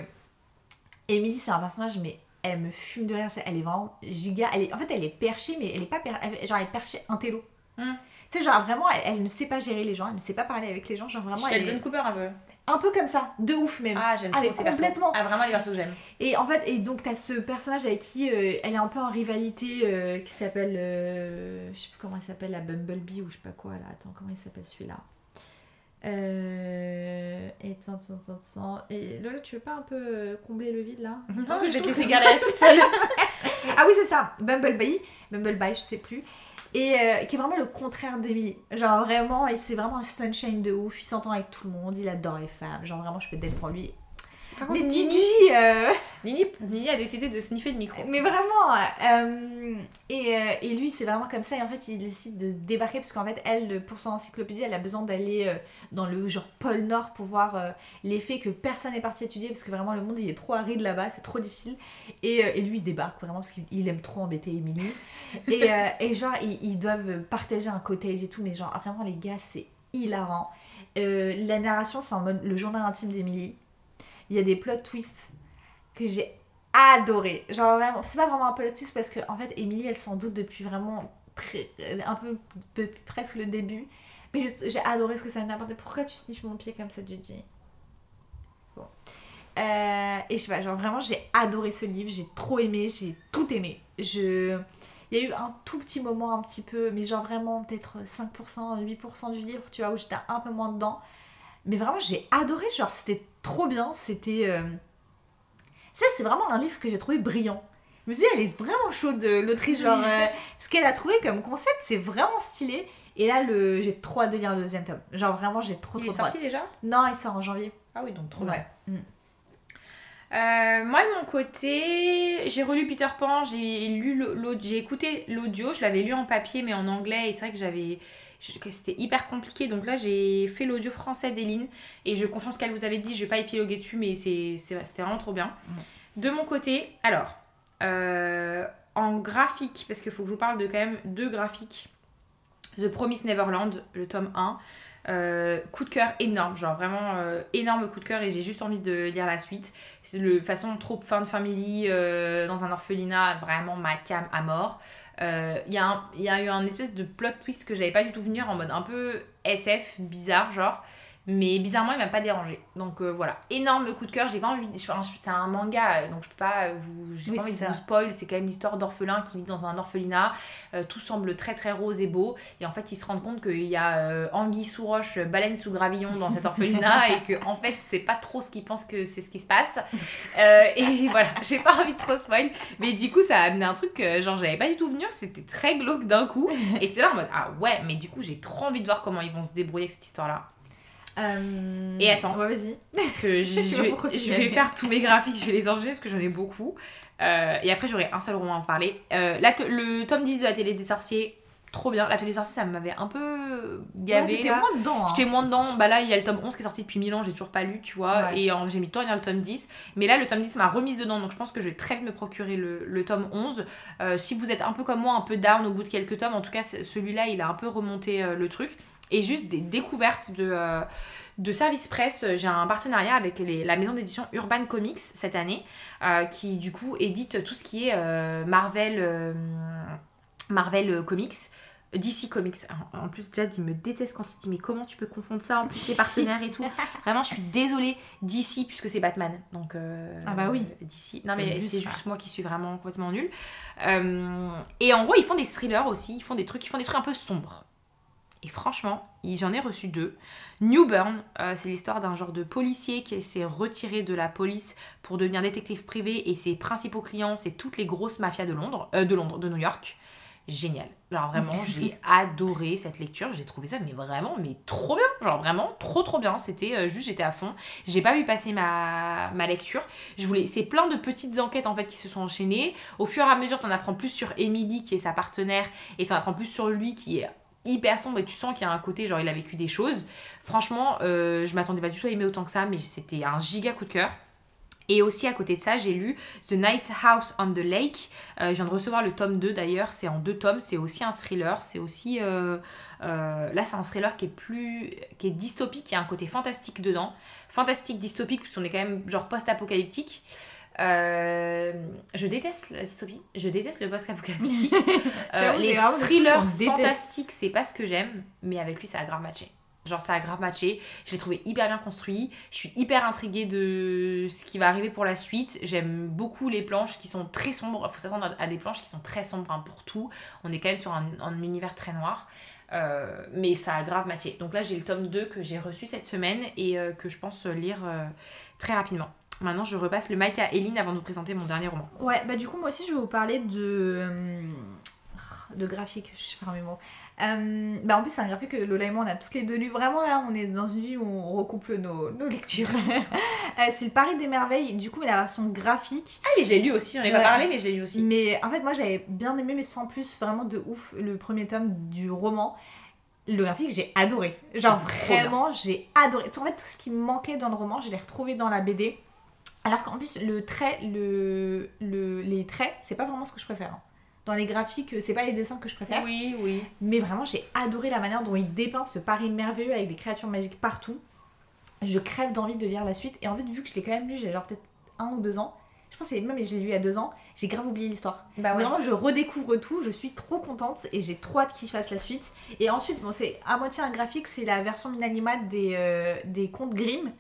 Emily c'est un personnage mais elle me fume de rire, elle est vraiment giga, elle est, en fait elle est perchée mais elle est pas per- elle- genre elle est perchée intello. Hmm. Tu sais genre vraiment elle, elle ne sait pas gérer les gens, elle ne sait pas parler avec les gens, genre vraiment elle est Cooper un peu. un peu comme ça, de ouf même. Ah, j'aime trop ces complètement. Ah, vraiment les persos que j'aime. Et en fait, et donc t'as ce personnage avec qui euh, elle est un peu en rivalité euh, qui s'appelle, euh, je sais plus comment il s'appelle, la Bumblebee ou je sais pas quoi là. Attends, comment il s'appelle celui-là? Euh, et. Et Lola, tu veux pas un peu euh, combler le vide là? [LAUGHS] Non, je vais te laisser galérer toute seule. Ah oui, c'est ça, Bumblebee, Bumblebee, je sais plus. Et euh, qui est vraiment le contraire d'Emily. Genre vraiment, et c'est vraiment un sunshine de ouf. Il s'entend avec tout le monde, il adore les femmes. Genre vraiment, je peux être pour lui. Par Mais contre, Gigi, Nini, euh, Nini, Nini a décidé de sniffer le micro. Mais vraiment euh, et, euh, et lui c'est vraiment comme ça et en fait il décide de débarquer parce qu'en fait elle pour son encyclopédie elle a besoin d'aller dans le genre pôle nord pour voir euh, les faits que personne n'est parti étudier parce que vraiment le monde il est trop aride là-bas c'est trop difficile. Et, et lui il débarque vraiment parce qu'il il aime trop embêter Emily [LAUGHS] et, et genre ils, ils doivent partager un cottage et tout mais genre vraiment les gars c'est hilarant. La narration c'est en mode le journal intime d'Emily il y a des plot twists que j'ai adoré. Genre vraiment, c'est pas vraiment un plot twist parce que en fait, Emily, elle s'en doute depuis vraiment très, un peu depuis presque le début. Mais j'ai adoré ce que ça m'a apporté. Pourquoi tu sniffes mon pied comme ça, Gigi? Bon. Euh, et je sais pas, genre vraiment, j'ai adoré ce livre. J'ai trop aimé, j'ai tout aimé. Je... Il y a eu un tout petit moment un petit peu, mais genre vraiment peut-être 5%, 8% du livre, tu vois, où j'étais un peu moins dedans. Mais vraiment, j'ai adoré, genre c'était trop bien, c'était... euh, Ça, c'est vraiment un livre que j'ai trouvé brillant. Je me suis dit, elle est vraiment chaude, euh, l'autrice, genre... euh, ce qu'elle a trouvé comme concept, c'est vraiment stylé. Et là, le... j'ai trop hâte de lire le deuxième tome. Genre vraiment, j'ai trop Il trop est trop sorti déjà? Non, il sort en janvier. Ah oui, donc trop Ouais. bien. Mm. Euh, moi de mon côté, j'ai relu Peter Pan, j'ai lu j'ai écouté l'audio, je l'avais lu en papier mais en anglais et c'est vrai que j'avais c'était hyper compliqué donc là j'ai fait l'audio français d'Eline et je confirme ce qu'elle vous avait dit, je vais pas épiloguer dessus mais c'était vraiment trop bien. De mon côté, alors euh, en graphique parce qu'il faut que je vous parle de quand même deux graphiques. The Promised Neverland, le tome 1. Euh, coup de cœur énorme, genre vraiment euh, énorme coup de cœur et j'ai juste envie de lire la suite. C'est le façon trop fin de family dans un orphelinat, vraiment ma cam à mort. Euh, Il y, a un- il y a eu un espèce de plot twist que j'avais pas du tout venir en mode un peu SF, bizarre, genre. Mais bizarrement, il m'a pas dérangé. Donc euh, voilà, énorme coup de cœur. J'ai pas envie. C'est un manga, euh, donc je peux pas vous. J'ai Oui, pas envie de vous spoil. C'est quand même l'histoire d'orphelin qui vit dans un orphelinat. Euh, tout semble très très rose et beau. Et en fait, ils se rendent compte qu'il y a euh, anguille sous roche, baleine sous gravillon dans cet orphelinat [LAUGHS] et que en fait, c'est pas trop ce qu'ils pensent que c'est ce qui se passe. Et [LAUGHS] voilà, j'ai pas envie de trop spoil. Mais du coup, ça a amené un truc que genre j'avais pas du tout venir. C'était très glauque d'un coup. Et j'étais là en mode ah ouais, mais du coup, j'ai trop envie de voir comment ils vont se débrouiller avec cette histoire-là. Euh, Et attends. Ouais, vas-y. Parce que [LAUGHS] je, vais, je faire tous mes graphiques, je vais les enregistrer parce que j'en ai beaucoup. Euh, et après, j'aurai un seul roman à en parler. Euh, le tome 10 de l'Atelier des sorciers, trop bien. L'Atelier des sorciers, ça m'avait un peu gavé. Ouais, moins dedans. hein. J'étais moins dedans. Bah là, il y a le tome 11 qui est sorti depuis 1000 ans, j'ai toujours pas lu, tu vois. Ouais. Et j'ai mis lire le tome 10. Mais là, le tome 10 m'a remise dedans. Donc je pense que je vais très vite me procurer le, le tome 11. Euh, si vous êtes un peu comme moi, un peu down au bout de quelques tomes, en tout cas, celui-là, il a un peu remonté le truc. Et juste des découvertes de, euh, de service presse. J'ai un partenariat avec les- la maison d'édition Urban Comics cette année, euh, qui du coup édite tout ce qui est euh, Marvel, Marvel Comics. DC Comics. En- plus, Jad, il me déteste quand il dit Mais comment tu peux confondre ça en plus, tes partenaires et tout [LAUGHS] Vraiment, je suis désolée. DC, puisque c'est Batman. Donc, euh, Ah bah oui. DC. Non, mais c'est juste moi qui suis vraiment complètement nulle. Euh, et en gros, ils font des thrillers aussi. Ils font des trucs, ils font des trucs un peu sombres. Et franchement, j'en ai reçu deux. New Burn, euh, c'est l'histoire d'un genre de policier qui s'est retiré de la police pour devenir détective privé et ses principaux clients, c'est toutes les grosses mafias de Londres, euh, de Londres, de New York. génial. Genre vraiment, [LAUGHS] j'ai adoré cette lecture. J'ai trouvé ça, mais vraiment, mais trop bien. Genre vraiment, trop trop bien. C'était euh, juste, j'étais à fond. J'ai pas vu passer ma, ma lecture. Je voulais, c'est plein de petites enquêtes en fait qui se sont enchaînées. Au fur et à mesure, t'en apprends plus sur Emily qui est sa partenaire et t'en apprends plus sur lui qui est hyper sombre et tu sens qu'il y a un côté genre il a vécu des choses. Franchement, euh, je m'attendais pas du tout à aimer autant que ça, mais c'était un giga coup de cœur. Et aussi à côté de ça, j'ai lu The Nice House on the Lake. Euh, je viens de recevoir le tome 2 d'ailleurs, c'est en deux tomes, c'est aussi un thriller, c'est aussi... euh, là c'est un thriller qui est plus... qui est dystopique, il y a un côté fantastique dedans. Fantastique, dystopique, puisqu'on est quand même genre post-apocalyptique. Euh, je déteste la dystopie, je déteste le post-apocalyptique. [LAUGHS] Euh, les thrillers fantastiques, c'est pas ce que j'aime, mais avec lui ça a grave matché. Genre ça a grave matché, je l'ai trouvé hyper bien construit, je suis hyper intriguée de ce qui va arriver pour la suite, j'aime beaucoup les planches qui sont très sombres, faut s'attendre à- des planches qui sont très sombres hein, pour tout, on est quand même sur un, un univers très noir, Euh, mais ça a grave matché. Donc là j'ai le tome 2 que j'ai reçu cette semaine et euh, que je pense lire très rapidement. Maintenant je repasse le mic à Eline avant de vous présenter mon dernier roman. Ouais, bah du coup, moi aussi, je vais vous parler de. euh, de graphique, je perds mes mots. Euh, bah en plus, c'est un graphique que Lola et moi, on a toutes les deux lu. Vraiment, là, on est dans une vie où on recouple nos, nos lectures. [LAUGHS] Euh, c'est le Paris des Merveilles, du coup, mais la version graphique. Ah mais je l'ai lu aussi, on ai Ouais. pas parlé mais je l'ai lu aussi. Mais en fait, moi, j'avais bien aimé, mais sans plus, vraiment de ouf, le premier tome du roman. Le graphique, j'ai adoré. Genre, vraiment, j'ai adoré. En fait, tout ce qui me manquait dans le roman, je l'ai retrouvé dans la BD. Alors qu'en plus, le trait, le, le, les traits, c'est pas vraiment ce que je préfère. hein. Dans les graphiques, c'est pas les dessins que je préfère. Oui, oui. Mais vraiment, j'ai adoré la manière dont il dépeint ce Paris merveilleux avec des créatures magiques partout. Je crève d'envie de lire la suite. Et en fait, vu que je l'ai quand même lu, j'ai genre peut-être un ou deux ans. Je pense que même je l'ai lu il y a deux ans. J'ai grave oublié l'histoire. Bah Vraiment, je redécouvre tout. Je suis trop contente et j'ai trop hâte qu'il fasse la suite. Et ensuite, bon, c'est à moitié un graphique. C'est la version Minanima des, euh, des contes Grimm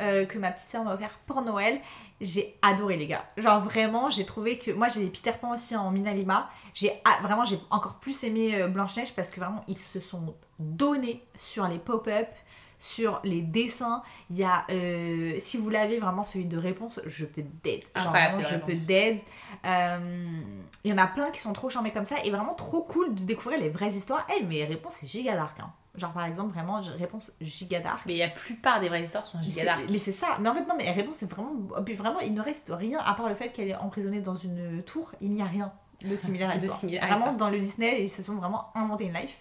euh, que ma petite sœur m'a offert pour Noël. J'ai adoré les gars. Genre vraiment, j'ai trouvé que moi j'ai les Peter Pan aussi en Minalima. J'ai vraiment j'ai encore plus aimé euh, Blanche Neige parce que vraiment ils se sont donnés sur les pop-up, sur les dessins. Il y a euh, si vous l'avez vraiment celui de réponse, je peux dead. Genre vraiment, je peux dead. Euh, Il y en a plein qui sont trop charmés comme ça et vraiment trop cool de découvrir les vraies histoires. Eh mais réponse c'est giga dark. hein. Genre par exemple vraiment réponse giga dark. Mais la plupart des vraies histoires sont Mais giga c'est- dark. Mais c'est ça. Mais en fait, non, mais réponse, c'est vraiment. Puis vraiment, il ne reste rien à part le fait qu'elle est emprisonnée dans une tour. Il n'y a rien de similaire à De similaire à Vraiment, ça. dans le Disney, ils se sont vraiment inventé une life.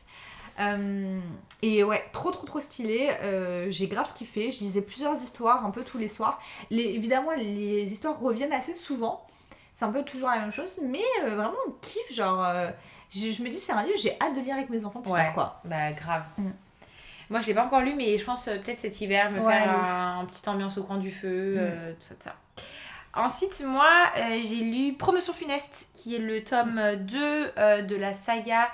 Euh, et ouais, trop trop trop stylé. Euh, J'ai grave kiffé. Je lisais plusieurs histoires un peu tous les soirs. Les, évidemment, les histoires reviennent assez souvent. C'est un peu toujours la même chose, mais euh, vraiment on kiffe. Genre, je, je me dis, c'est un livre, j'ai hâte de lire avec mes enfants plus Ouais. tard, quoi. Bah grave. Mm. Moi je l'ai pas encore lu mais je pense euh, peut-être cet hiver me Ouais, faire de ouf. un, un petite ambiance au coin du feu, Mm. euh, tout ça de ça. Ensuite moi euh, j'ai lu Promotion funeste qui est le tome 2 euh, de la saga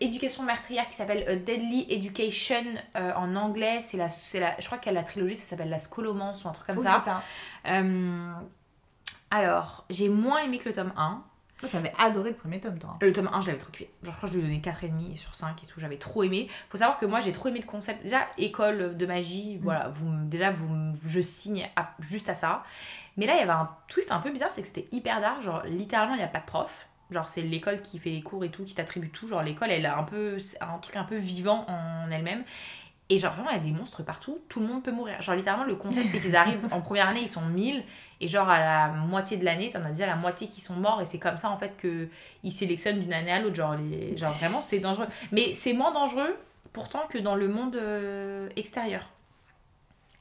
Éducation meurtrière qui s'appelle A Deadly Education en anglais. C'est la, la, je crois qu'elle la trilogie ça s'appelle La Scolomance ou un truc comme Oui, ça. ça. Alors j'ai moins aimé que le tome 1. Toi, t'avais adoré le premier tome, toi. Le tome 1, je l'avais trop kiffé. Genre, je crois que je lui ai donné 4,5 sur 5 et tout. J'avais trop aimé. Faut savoir que moi, j'ai trop aimé le concept. Déjà, école de magie, voilà. Vous, déjà, vous, je signe à- juste à ça. Mais là, il y avait un twist un peu bizarre c'est que c'était hyper dark. Genre, littéralement, il n'y a pas de prof. Genre, c'est l'école qui fait les cours et tout, qui t'attribue tout. Genre, l'école, elle a un peu un truc un peu vivant en elle-même. Et genre, vraiment, il y a des monstres partout. Tout le monde peut mourir. Genre, littéralement, le concept, c'est qu'ils arrivent en première année, ils sont 1000. Et genre, à la moitié de l'année, t'en as déjà la moitié qui sont morts. Et c'est comme ça, en fait, que ils sélectionnent d'une année à l'autre. Genre, les... genre, vraiment, c'est dangereux. Mais c'est moins dangereux, pourtant, que dans le monde euh, extérieur.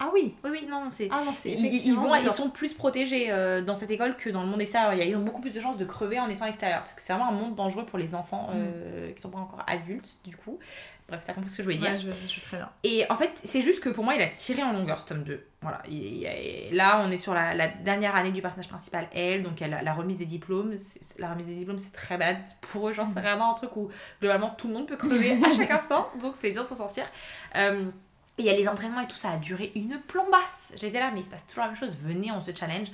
Ah oui Oui, oui, non, c'est. Ah non, c'est Ils, ils vont, sont plus protégés euh, dans cette école que dans le monde extérieur. Ils ont beaucoup plus de chances de crever en étant à l'extérieur. Parce que c'est vraiment un monde dangereux pour les enfants euh, qui sont pas encore adultes, du coup. Bref, t'as compris ce que je voulais dire. Ouais, je, je très bien. Et en fait, c'est juste que pour moi, il a tiré en longueur ce tome 2. Voilà. Et- et là, on est sur la, la dernière année du personnage principal, elle. Donc, elle la remise des diplômes. La remise des diplômes, c'est très bad pour eux. Genre, c'est vraiment un truc où globalement tout le monde peut crever [LAUGHS] à chaque instant. Donc, c'est dur de s'en sortir. Euh, et il y a les entraînements et tout, ça a duré une plombasse. J'étais là, mais il se passe toujours la même chose. Venez, on se challenge.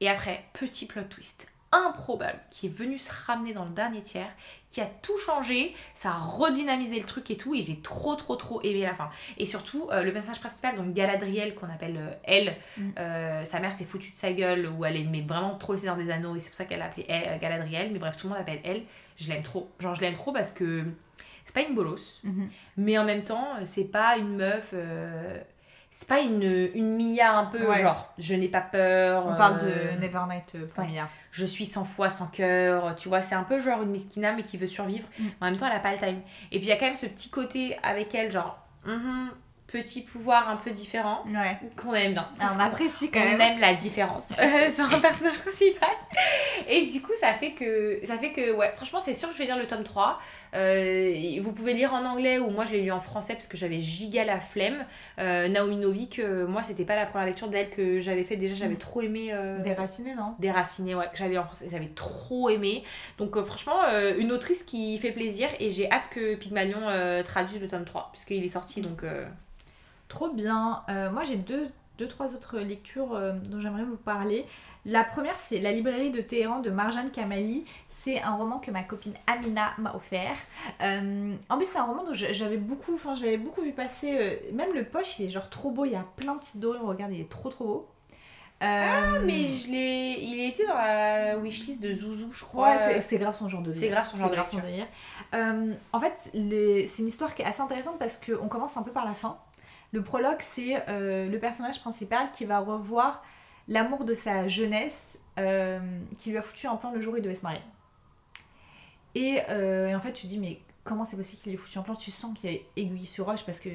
Et après, petit plot twist. Improbable qui est venu se ramener dans le dernier tiers, qui a tout changé, ça a redynamisé le truc et tout, et j'ai trop trop trop aimé la fin. Et surtout, euh, le personnage principal, donc Galadriel, qu'on appelle euh, elle, Mm. euh, sa mère s'est foutue de sa gueule, où elle aimait vraiment trop le Seigneur des Anneaux, et c'est pour ça qu'elle l'appelait elle, euh, Galadriel, mais bref, tout le monde l'appelle elle. Je l'aime trop. Genre, je l'aime trop parce que c'est pas une bolos, Mhm. mais en même temps, c'est pas une meuf. c'est pas une, une Mia un peu Ouais. genre je n'ai pas peur. On parle de Nevernight pour ouais. Mia. Je suis sans foi, sans cœur, tu vois, c'est un peu genre une miskina mais qui veut survivre, Mm. mais en même temps elle a pas le time. Et puis il y a quand même ce petit côté avec elle, genre, mhm, petit pouvoir un peu différent, Ouais. qu'on aime bien. On apprécie quand on même. aime la différence [LAUGHS] sur un personnage principal. Et du coup, ça fait que, ça fait que ouais, franchement, c'est sûr que je vais lire le tome 3. Euh, vous pouvez lire en anglais ou moi je l'ai lu en français parce que j'avais giga la flemme. Euh, Naomi Novik, euh, moi c'était pas la première lecture d'elle que j'avais fait. Déjà, j'avais Mm. trop aimé. euh, Déraciné, non? Déraciné, ouais, que j'avais en français, j'avais trop aimé. Donc euh, franchement, euh, une autrice qui fait plaisir et j'ai hâte que Pygmalion euh, traduise le tome 3 puisqu'il est sorti donc... Trop bien. Euh, moi, j'ai deux, deux, trois autres lectures euh, dont j'aimerais vous parler. La première, c'est La librairie de Téhéran de Marjane Kamali. C'est un roman que ma copine Amina m'a offert. Euh, en plus, c'est un roman dont j'avais beaucoup, enfin, j'avais beaucoup vu passer. même le poche, il est genre trop beau. Il y a plein de petites dorures. Regarde, il est trop trop beau. ah, Mais je l'ai... Il était dans la wishlist de Zouzou, je crois. Ouais, c'est- grave son genre de C'est grave son genre de délire. Euh, en fait, les- c'est une histoire qui est assez intéressante parce qu'on commence un peu par la fin. Le prologue, c'est euh, le personnage principal qui va revoir l'amour de sa jeunesse euh, qui lui a foutu un plan le jour où il devait se marier. Et, euh, et en fait, tu te dis, mais comment c'est possible qu'il lui ait foutu un plan? Tu sens qu'il y a aiguille sur roche parce que.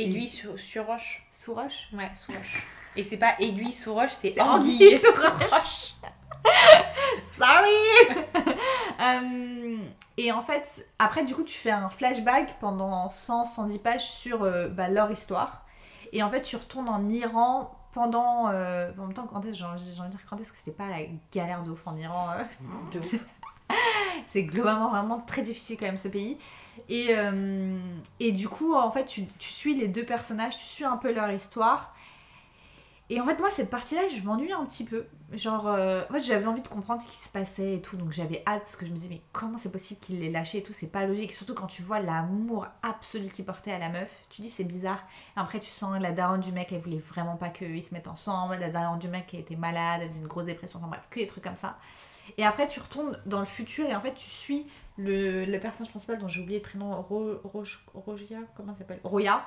Aiguille sur, sur roche. Sous roche? Ouais, sous roche. Et c'est pas aiguille sous roche, c'est anguille sous roche. [LAUGHS] Sorry [LAUGHS] Et en fait, après, du coup, tu fais un flashback pendant 100-110 pages sur euh, bah, leur histoire. Et en fait, tu retournes en Iran pendant. euh, en même temps, quand est-ce, j'ai envie j'ai envie de dire, quand est-ce que c'était pas la galère de ouf en Iran euh, [LAUGHS] [LAUGHS] ouf. C'est globalement vraiment très difficile quand même ce pays. Et, et du coup, en fait, tu, tu suis les deux personnages, tu suis un peu leur histoire. Et en fait, moi, cette partie-là, je m'ennuie un petit peu. Genre, euh, en fait, j'avais envie de comprendre ce qui se passait et tout, donc j'avais hâte parce que je me disais, mais comment c'est possible qu'il l'ait lâché et tout, c'est pas logique. Surtout quand tu vois l'amour absolu qu'il portait à la meuf, tu dis, c'est bizarre. Après, tu sens la daronne du mec, elle voulait vraiment pas qu'ils se mettent ensemble. La daronne du mec, elle était malade, elle faisait une grosse dépression, enfin bref, que des trucs comme ça. Et après, tu retournes dans le futur et en fait, tu suis le, le personnage principal dont j'ai oublié le prénom, Ro, Roge- Rogia, comment s'appelle? Roya.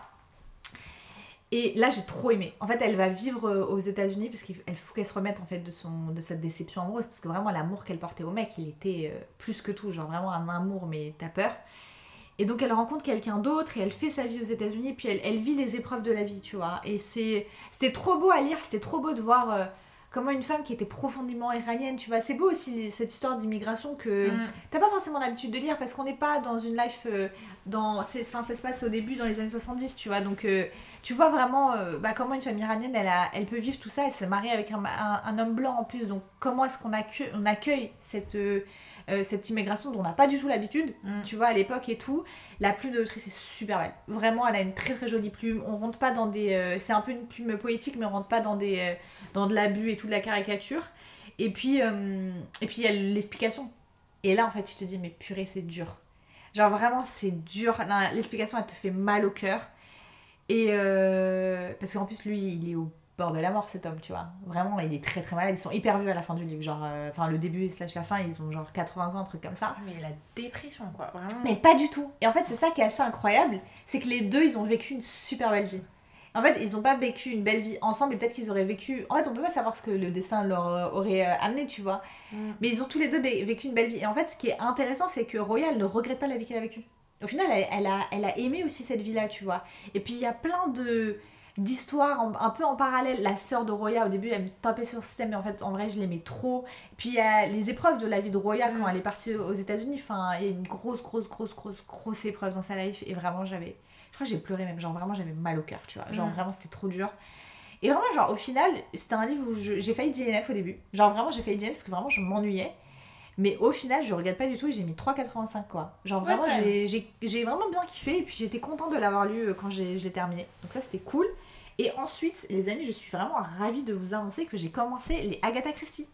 Et là, j'ai trop aimé. En fait, elle va vivre euh, aux États-Unis parce qu'il faut qu'elle se remette en fait de son de cette déception amoureuse parce que vraiment l'amour qu'elle portait au mec, il était euh, plus que tout, genre vraiment un amour mais t'as peur. Et donc elle rencontre quelqu'un d'autre et elle fait sa vie aux États-Unis puis elle, elle vit les épreuves de la vie, tu vois. Et c'est c'était trop beau à lire, c'était trop beau de voir euh, comment une femme qui était profondément iranienne, tu vois. C'est beau aussi cette histoire d'immigration que Mm. T'as pas forcément l'habitude de lire parce qu'on n'est pas dans une life euh, dans c'est enfin ça se passe au début dans les années 70 tu vois donc euh, tu vois vraiment euh, bah, comment une famille iranienne elle, a, elle peut vivre tout ça elle s'est mariée avec un, un- un homme blanc en plus donc comment est-ce qu'on accueille, on accueille cette euh, cette immigration dont on n'a pas du tout l'habitude Mm. tu vois à l'époque et tout la plume de l'autrice est super belle vraiment elle a une très très jolie plume on rentre pas dans des euh, c'est un peu une plume poétique mais on rentre pas dans des euh, dans de l'abus et tout de la caricature et puis et puis il y a l'explication et là, en fait, tu te dis, mais purée, c'est dur. Genre, vraiment, c'est dur. L'explication, elle te fait mal au cœur. Et parce qu'en plus, lui, il est au bord de la mort, cet homme, tu vois. Vraiment, il est très très malade. Ils sont hyper vieux à la fin du livre. Genre, euh, enfin, le début slash la fin, ils ont genre 80 ans, un truc comme ça. Mais la dépression, quoi, vraiment. Mais pas du tout. Et en fait, c'est ça qui est assez incroyable, c'est que les deux, ils ont vécu une super belle vie. En fait, ils n'ont pas vécu une belle vie ensemble, et peut-être qu'ils auraient vécu. En fait, on peut pas savoir ce que le destin leur euh, aurait euh, amené, tu vois. Mm. Mais ils ont tous les deux vécu une belle vie. Et en fait, ce qui est intéressant, c'est que Royal ne regrette pas la vie qu'elle a vécue. Au final, elle, elle a, elle a aimé aussi cette vie-là, tu vois. Et puis, il y a plein de d'histoires en- un peu en parallèle. La sœur de Roya, au début, elle me tapait sur le système, mais en fait, en vrai, je l'aimais trop. Puis, il y a les épreuves de la vie de Roya quand Mm. elle est partie aux États-Unis. Enfin, il y a une grosse, grosse, grosse, grosse, grosse épreuve dans sa life. Et vraiment, j'avais. Je crois que j'ai pleuré même. Genre, vraiment, j'avais mal au cœur, tu vois. Genre, Mm. vraiment, c'était trop dur. Et vraiment, genre, au final, c'était un livre où je- j'ai failli DNF au début. Genre, vraiment, j'ai failli DNF parce que vraiment, je m'ennuyais. Mais au final, je regrette pas du tout et j'ai mis 3,85 quoi. Genre, Ouais, vraiment, quand j'ai- vraiment bien kiffé et puis j'étais contente de l'avoir lu euh, quand j'ai- je l'ai terminé. Donc, ça, c'était cool. Et ensuite, les amis, je suis vraiment ravie de vous annoncer que j'ai commencé les Agatha Christie.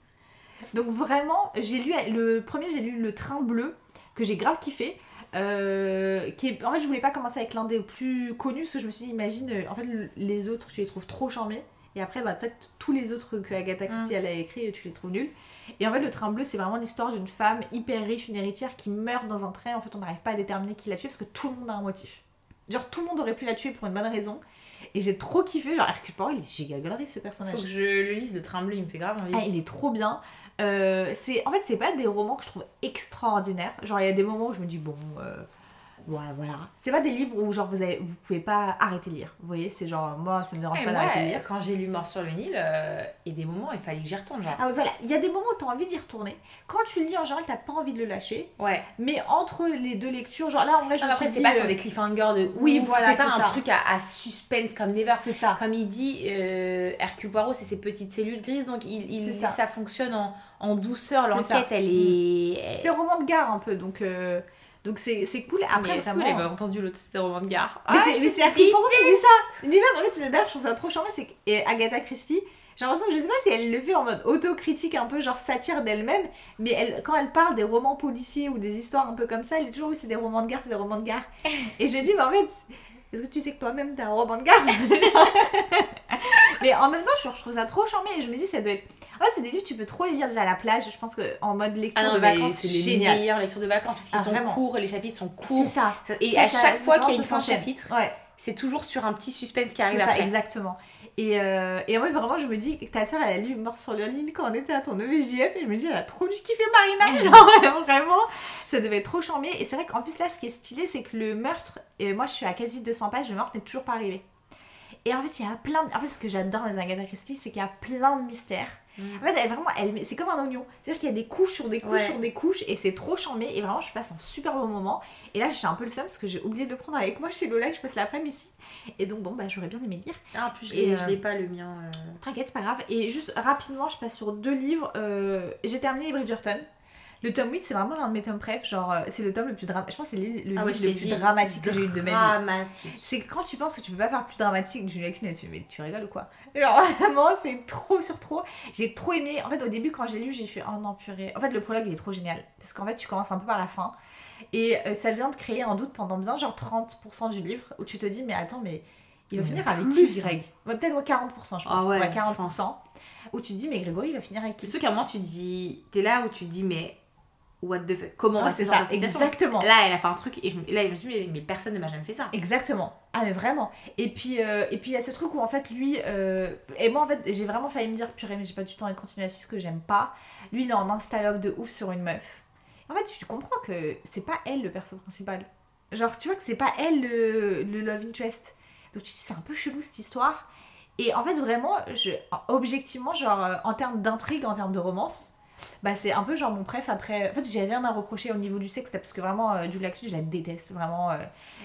Donc vraiment, j'ai lu le premier, j'ai lu Le Train Bleu, que j'ai grave kiffé. Euh, qui est... En fait, je voulais pas commencer avec l'un des plus connus parce que je me suis dit, imagine, euh, en fait, le- les autres, tu les trouves trop charmés. Et après, bah, peut-être tous les autres que Agatha Christie elle a écrit, tu les trouves nuls. Et en fait, le train bleu, c'est vraiment l'histoire d'une femme hyper riche, une héritière qui meurt dans un train. En fait, on n'arrive pas à déterminer qui l'a tuée parce que tout le monde a un motif. Genre, tout le monde aurait pu la tuer pour une bonne raison. Et j'ai trop kiffé. Genre, Hercule Poirot, il est giga galerie ce personnage. Faut que je le lise, le train bleu, il me fait grave envie. Ah, il est trop bien. Euh, c'est en fait c'est pas des romans que je trouve extraordinaires genre il y a des moments où je me dis bon euh, voilà voilà c'est pas des livres où genre vous avez vous pouvez pas arrêter de lire vous voyez c'est genre moi ça me dérange Ouais, pas moi, d'arrêter de lire quand j'ai lu Mort sur le Nil, euh, il y a des moments, il fallait que j'y retourne, genre. ah ouais, voilà il y a des moments où t'as envie d'y retourner quand tu le lis en général t'as pas envie de le lâcher Ouais. mais entre les deux lectures genre là en vrai je Non, me mais après, c'est pas euh, sur des cliffhangers de oui, ouf, voilà, c'est pas un ça. truc à, à suspense comme Never. c'est ça Comme il dit, euh, Hercule Poirot, c'est ses petites cellules grises, donc il, il C'est dit ça. ça. fonctionne en, en douceur. L'enquête, elle est. c'est un roman de gare un peu donc euh, donc c'est c'est cool après Après, est-ce vraiment- avez entendu l'autre, c'était roman de gare Mais Ah, c'est-. Poirot qui dit ça Lui-même, en fait, c'est- d'ailleurs, je trouve ça trop charmant, c'est Agatha Christie, j'ai l'impression que je sais pas si elle le fait en mode autocritique, un peu genre satire d'elle-même, mais elle, quand elle parle des romans policiers ou des histoires un peu comme ça, elle dit toujours oui, c'est des romans de gare, c'est des romans de gare. [LAUGHS] Et je me dis, mais en fait, est-ce que tu sais que toi-même t'es un roman de gare [LAUGHS] [LAUGHS] Mais en même temps, je, je trouve ça trop charmant et je me dis, ça doit être. En fait, c'est des livres que tu peux trop les lire déjà à la plage, je pense que en mode lecture Ah non, de vacances, c'est c'est les génial. meilleures lectures de vacances parce qu'ils Ah, sont vraiment. courts, les chapitres sont C'est courts. ça. Et à ça- chaque fois qu'il y a une fin de s'enchaîne. chapitre, Ouais. c'est toujours sur un petit suspense qui C'est arrive ça, après. exactement. Et, euh, et en fait, vraiment, je me dis ta soeur, elle a lu Mort sur le Nil quand on était à ton EVJF. Et je me dis, elle a trop dû kiffer Marina. Genre, [LAUGHS] vraiment, ça devait être trop charmé. Et c'est vrai qu'en plus, là, ce qui est stylé, c'est que le meurtre, et moi, je suis à quasi 200 pages, le meurtre n'est toujours pas arrivé. Et en fait, il y a plein de... En fait, ce que j'adore dans les Agatha Christie, c'est qu'il y a plein de mystères. Mm. En fait, elle, vraiment, elle, c'est comme un oignon. C'est-à-dire qu'il y a des couches sur des couches Ouais. sur des couches, et c'est trop charmé. Et vraiment, je passe un super bon moment. Et là, j'ai un peu le seum parce que j'ai oublié de le prendre avec moi chez Lola, je passe l'après-midi ici. Et donc, bon, bah, j'aurais bien aimé lire. Ah, en plus, je l'ai euh, l'ai pas le mien. euh. T'inquiète, c'est pas grave. Et juste rapidement, je passe sur deux livres. Euh, j'ai terminé Bridgerton. Le tome 8, c'est vraiment l'un de mes tomes préf. Genre, euh, c'est le tome le plus dramatique. Je pense que c'est le, Ah livre je le plus dramatique que j'ai eu de ma vie. Dramatique. C'est quand tu penses que tu peux pas faire plus dramatique, Julia Quinn, elle fait Mais tu rigoles ou quoi? Genre, [LAUGHS] vraiment, c'est trop sur trop. J'ai trop aimé. En fait, au début, quand j'ai lu, j'ai fait Oh non, purée. En fait, le prologue, il est trop génial. Parce qu'en fait, tu commences un peu par la fin. Et euh, ça vient de créer un doute pendant bien, genre 30% du livre, où tu te dis Mais attends, mais il va Mais finir avec qui, hein. Greg Ouais, Peut-être 40%, je pense. Ah ouais, Ouais, je 40%. Où tu te dis Mais Grégory, il va finir avec qui? sûr qu'à un moment, tu dis. T'es là où tu te dis, mais. What the fuck Comment on Ouais, va se ça, exactement. Là, elle a fait un truc et je, là, je me suis dit, mais, personne ne m'a jamais fait ça. Exactement. Ah mais vraiment. Et puis euh, et puis il y a ce truc où en fait lui euh, et moi en fait j'ai vraiment failli me dire purée mais j'ai pas du tout envie de continuer là-dessus parce que j'aime pas. Lui il est en installog de ouf sur une meuf. En fait tu comprends que c'est pas elle le perso principal. Genre tu vois que c'est pas elle le, le love interest. Donc tu te dis c'est un peu chelou cette histoire. Et en fait vraiment je objectivement genre euh, en termes d'intrigue en termes de romance bah c'est un peu genre mon préf après en fait j'ai rien à reprocher au niveau du sexe parce que vraiment euh, Julia Quinn je la déteste vraiment euh,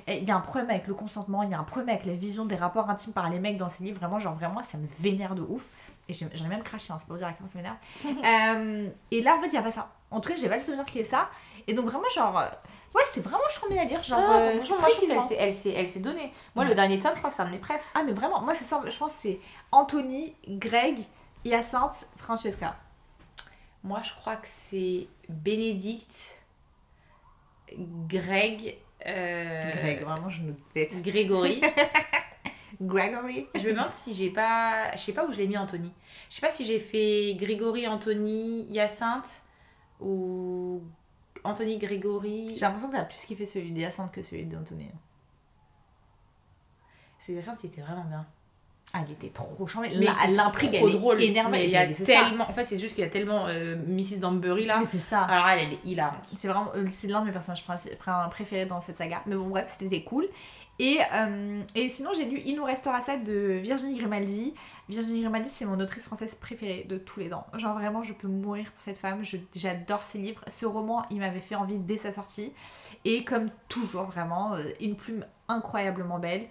Il y a un problème avec le consentement, il y a un problème avec la vision des rapports intimes par les mecs dans ces livres. Vraiment, genre, vraiment, ça me vénère de ouf. Et j'en ai même craché, hein, c'est pour dire à quel point ça m'énerve. [LAUGHS] Euh, et là, en fait, il n'y a pas ça. En tout cas, j'ai pas le souvenir qu'il y ait ça. Et donc, vraiment, genre, euh, ouais, c'est vraiment charmé à lire. Genre, Ah, euh, très moi, je elle s'est elle s'est donnée. Moi, Ouais. le dernier tome, je crois que c'est un de mes préfs. Ah, mais vraiment, moi, c'est ça, je pense que c'est Anthony, Greg, Hyacinthe, Francesca. Moi, je crois que c'est Bénédicte, Greg, euh, Greg, vraiment, je me déteste. Grégory. [LAUGHS] Gregory. je me demande si j'ai pas. Je sais pas où je l'ai mis Anthony. Je sais pas si j'ai fait Grégory, Anthony, Hyacinthe ou Anthony, Grégory. J'ai l'impression que t'as plus kiffé celui d'Hyacinthe que celui d'Anthony. C'est Hyacinthe, c'était vraiment bien. Ah, il était trop c'est L'intrigue, elle drôle. est énervée. Il y a Mais c'est ça. tellement. En fait, c'est juste qu'il y a tellement euh, Mrs. Danbury là. Mais c'est ça. Alors elle, elle est hilarante. C'est vraiment euh, c'est l'un de mes personnages préférés dans cette saga. Mais bon, bref, c'était cool. Et, euh, et sinon, j'ai lu Il nous restera ça de Virginie Grimaldi. Virginie Grimaldi, c'est mon autrice française préférée de tous les temps. Genre, vraiment, je peux mourir pour cette femme. J'adore ses livres. Ce roman, il m'avait fait envie dès sa sortie. Et comme toujours, vraiment, euh, une plume incroyablement belle.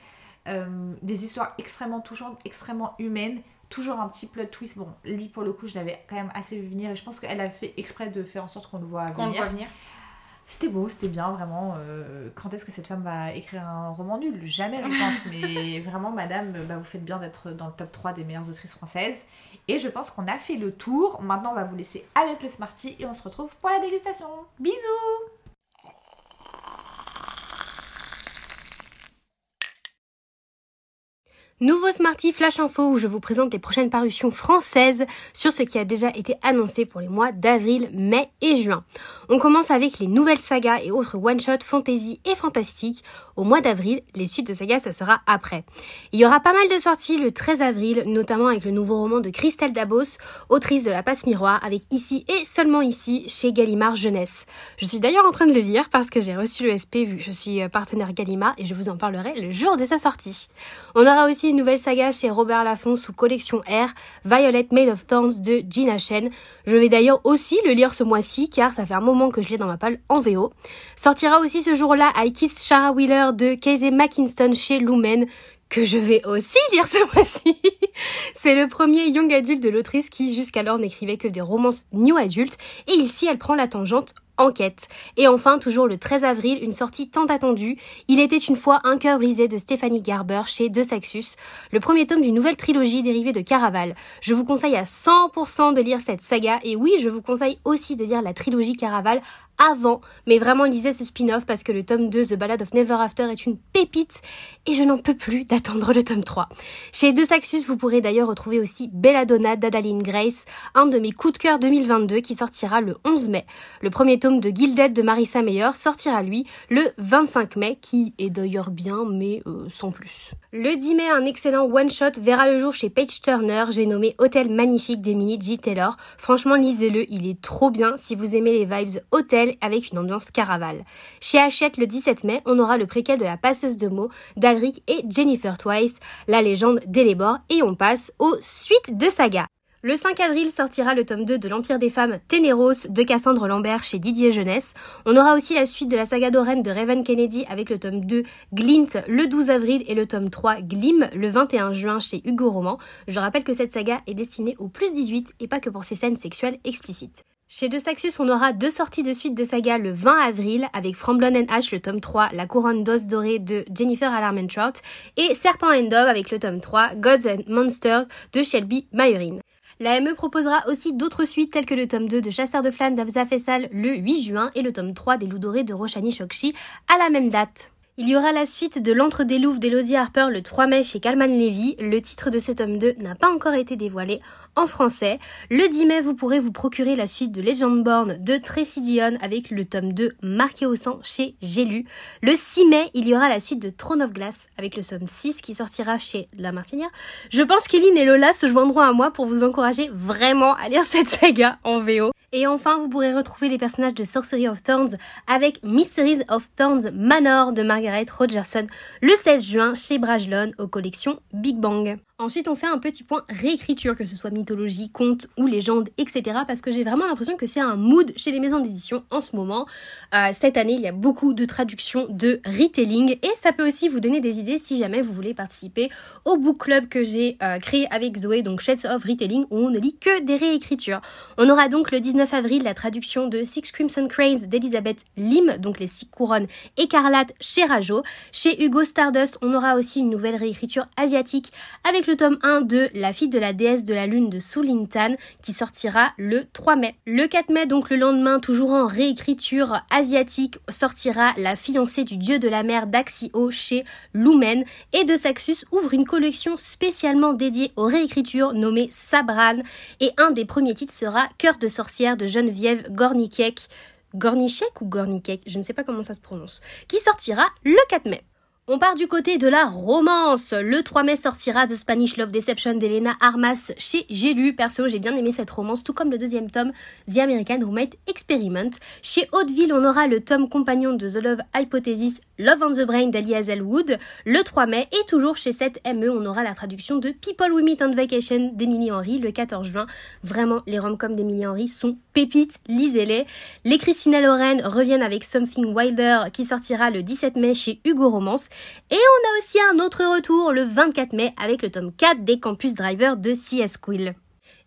Euh, des histoires extrêmement touchantes, extrêmement humaines. Toujours un petit plot twist. Bon, lui, pour le coup, je l'avais quand même assez vu venir. Et je pense qu'elle a fait exprès de faire en sorte qu'on le voit venir. voit venir. C'était beau, c'était bien, vraiment. euh, quand est-ce que cette femme va écrire un roman nul? Jamais, je pense. [LAUGHS] Mais vraiment, madame, bah, vous faites bien d'être dans le top 3 des meilleures autrices françaises. Et je pense qu'on a fait le tour. Maintenant, on va vous laisser avec le Smarty et on se retrouve pour la dégustation. Bisous Nouveau Smarty Flash Info où je vous présente les prochaines parutions françaises sur ce qui a déjà été annoncé pour les mois d'avril, mai et juin. On commence avec les nouvelles sagas et autres one-shot fantasy et fantastique. Au mois d'avril, les suites de sagas, ça sera après. Il y aura pas mal de sorties le 13 avril, notamment avec le nouveau roman de Christelle Dabos, autrice de La Passe Miroir, avec ici et seulement ici chez Gallimard Jeunesse. Je suis d'ailleurs en train de le lire parce que j'ai reçu le SP vu que je suis euh, partenaire Gallimard et je vous en parlerai le jour de sa sortie. On aura aussi une nouvelle saga chez Robert Laffont sous collection R, Violet Made of Thorns de Gina Shen. Je vais d'ailleurs aussi le lire ce mois-ci car ça fait un moment que je l'ai dans ma palle en VO. Sortira aussi ce jour-là I Kiss Shara Wheeler de Casey McKinston chez Lumen que je vais aussi [LAUGHS] lire ce mois-ci. C'est le premier young adulte de l'autrice qui jusqu'alors n'écrivait que des romances new adultes et ici elle prend la tangente Enquête. Et enfin, toujours le 13 avril, une sortie tant attendue. Il était une fois un cœur brisé de Stéphanie Garber chez De Saxus, le premier tome d'une nouvelle trilogie dérivée de Caraval. Je vous conseille à 100% de lire cette saga et oui, je vous conseille aussi de lire la trilogie Caraval avant, mais vraiment lisez ce spin-off parce que le tome 2, The Ballad of Never After, est une pépite et je n'en peux plus d'attendre le tome 3. Chez De Saxus, vous pourrez d'ailleurs retrouver aussi Belladonna d'Adaline Grace, un de mes coups de cœur 2022 qui sortira le 11 mai. Le premier tome de Gilded de Marissa Meyer sortira lui le 25 mai, qui est d'ailleurs bien, mais euh, sans plus. Le 10 mai, un excellent one-shot verra le jour chez Page Turner, j'ai nommé Hôtel Magnifique d'Emily G. Taylor. Franchement, lisez-le, il est trop bien si vous aimez les vibes hôtel avec une ambiance caravale. Chez Hachette, le 17 mai, on aura le préquel de la passeuse de mots d'Alric et Jennifer Twice, la légende d'Elébor, et on passe aux suites de saga. Le 5 avril sortira le tome 2 de l'Empire des femmes Ténéros de Cassandre Lambert chez Didier Jeunesse. On aura aussi la suite de la saga d'Oren de Raven Kennedy avec le tome 2 Glint le 12 avril et le tome 3 Glim le 21 juin chez Hugo Roman. Je rappelle que cette saga est destinée aux plus 18 et pas que pour ses scènes sexuelles explicites. Chez De Saxus, on aura deux sorties de suite de saga le 20 avril avec Framblon and Ash, le tome 3, La couronne d'os dorée de Jennifer Alarmentrout et Serpent and Dove avec le tome 3, Gods and Monsters de Shelby Mayerin. La ME proposera aussi d'autres suites telles que le tome 2 de Chasseur de flammes d'Abza Fessal le 8 juin et le tome 3 des Loups dorés de Roshani Chokshi à la même date. Il y aura la suite de L'Entre des Louves d'Elodie Harper le 3 mai chez Calman Levy. Le titre de ce tome 2 n'a pas encore été dévoilé en français. Le 10 mai, vous pourrez vous procurer la suite de Legendborn de Tracy Dion avec le tome 2 marqué au sang chez J'ai. Le 6 mai, il y aura la suite de Throne of Glass avec le tome 6 qui sortira chez La Martinière. Je pense qu'Eline et Lola se joindront à moi pour vous encourager vraiment à lire [LAUGHS] cette saga en VO. Et enfin, vous pourrez retrouver les personnages de Sorcery of Thorns avec Mysteries of Thorns Manor de Margaret Rogerson le 16 juin chez Brajlon aux collections Big Bang. Ensuite, on fait un petit point réécriture, que ce soit mythologie, conte ou légende, etc. Parce que j'ai vraiment l'impression que c'est un mood chez les maisons d'édition en ce moment. Euh, cette année, il y a beaucoup de traductions de retelling et ça peut aussi vous donner des idées si jamais vous voulez participer au book club que j'ai euh, créé avec Zoé, donc Shades of Retelling, où on ne lit que des réécritures. On aura donc le 19 avril la traduction de Six Crimson Cranes d'Elizabeth Lim, donc les six couronnes écarlates chez Rajo. Chez Hugo Stardust, on aura aussi une nouvelle réécriture asiatique avec le tome 1 de La fille de la déesse de la lune de Sulintan qui sortira le 3 mai. Le 4 mai, donc le lendemain, toujours en réécriture asiatique, sortira La fiancée du dieu de la mer d'Axio chez Lumen et De Saxus ouvre une collection spécialement dédiée aux réécritures nommée Sabran et un des premiers titres sera Cœur de sorcière de Geneviève Gornikek. Gornichek ou Gornikek, je ne sais pas comment ça se prononce, qui sortira le 4 mai. On part du côté de la romance. Le 3 mai sortira The Spanish Love Deception d'Elena Armas chez J'ai lu. Perso, j'ai bien aimé cette romance, tout comme le deuxième tome, The American Roommate Experiment. Chez Hauteville, on aura le tome compagnon de The Love Hypothesis, Love on the Brain d'Ali Hazelwood, le 3 mai. Et toujours chez 7ME, on aura la traduction de People We Meet on Vacation d'Emily Henry le 14 juin. Vraiment, les rom-coms d'Emily Henry sont pépites, lisez-les. Les Christina Loren reviennent avec Something Wilder qui sortira le 17 mai chez Hugo Romance. Et on a aussi un autre retour le 24 mai avec le tome 4 des Campus Driver de CS Quill.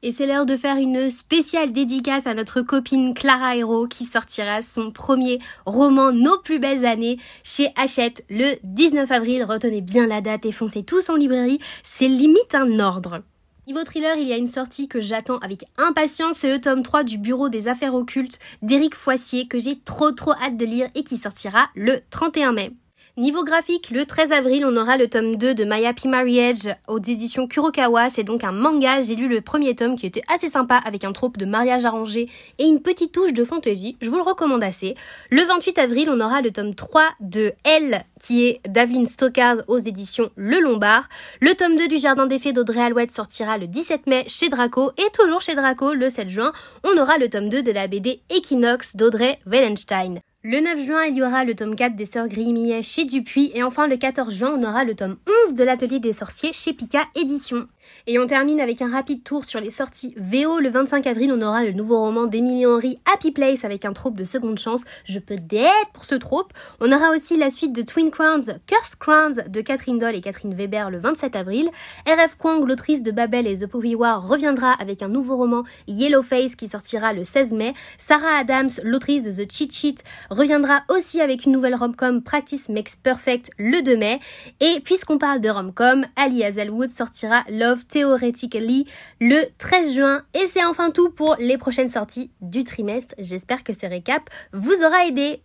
Et c'est l'heure de faire une spéciale dédicace à notre copine Clara Hero qui sortira son premier roman Nos plus belles années chez Hachette le 19 avril. Retenez bien la date et foncez tous en librairie, c'est limite un ordre. Niveau thriller, il y a une sortie que j'attends avec impatience, c'est le tome 3 du Bureau des affaires occultes d'Éric Foissier que j'ai trop trop hâte de lire et qui sortira le 31 mai. Niveau graphique, le 13 avril, on aura le tome 2 de My Happy Marriage aux éditions Kurokawa. C'est donc un manga. J'ai lu le premier tome qui était assez sympa avec un trope de mariage arrangé et une petite touche de fantasy. Je vous le recommande assez. Le 28 avril, on aura le tome 3 de Elle qui est d'Aveline Stockard aux éditions Le Lombard. Le tome 2 du Jardin des Fées d'Audrey Alouette sortira le 17 mai chez Draco et toujours chez Draco le 7 juin, on aura le tome 2 de la BD Equinox d'Audrey Wellenstein. Le 9 juin, il y aura le tome 4 des Sœurs Grimillet chez Dupuis et enfin le 14 juin, on aura le tome 11 de l'Atelier des Sorciers chez Pika Éditions. Et on termine avec un rapide tour sur les sorties VO. Le 25 avril, on aura le nouveau roman d'Emily Henry, Happy Place, avec un trope de seconde chance. Je peux d'être pour ce trope. On aura aussi la suite de Twin Crowns, Curse Crowns de Catherine Doll et Catherine Weber le 27 avril. RF Kwang, l'autrice de Babel et The Poppy War, reviendra avec un nouveau roman, Yellow Face, qui sortira le 16 mai. Sarah Adams, l'autrice de The Cheat Sheet, reviendra aussi avec une nouvelle rom-com, Practice Makes Perfect, le 2 mai. Et puisqu'on parle de rom-com, Ali Hazelwood sortira Love Theoretically le 13 juin. Et c'est enfin tout pour les prochaines sorties du trimestre. J'espère que ce récap vous aura aidé.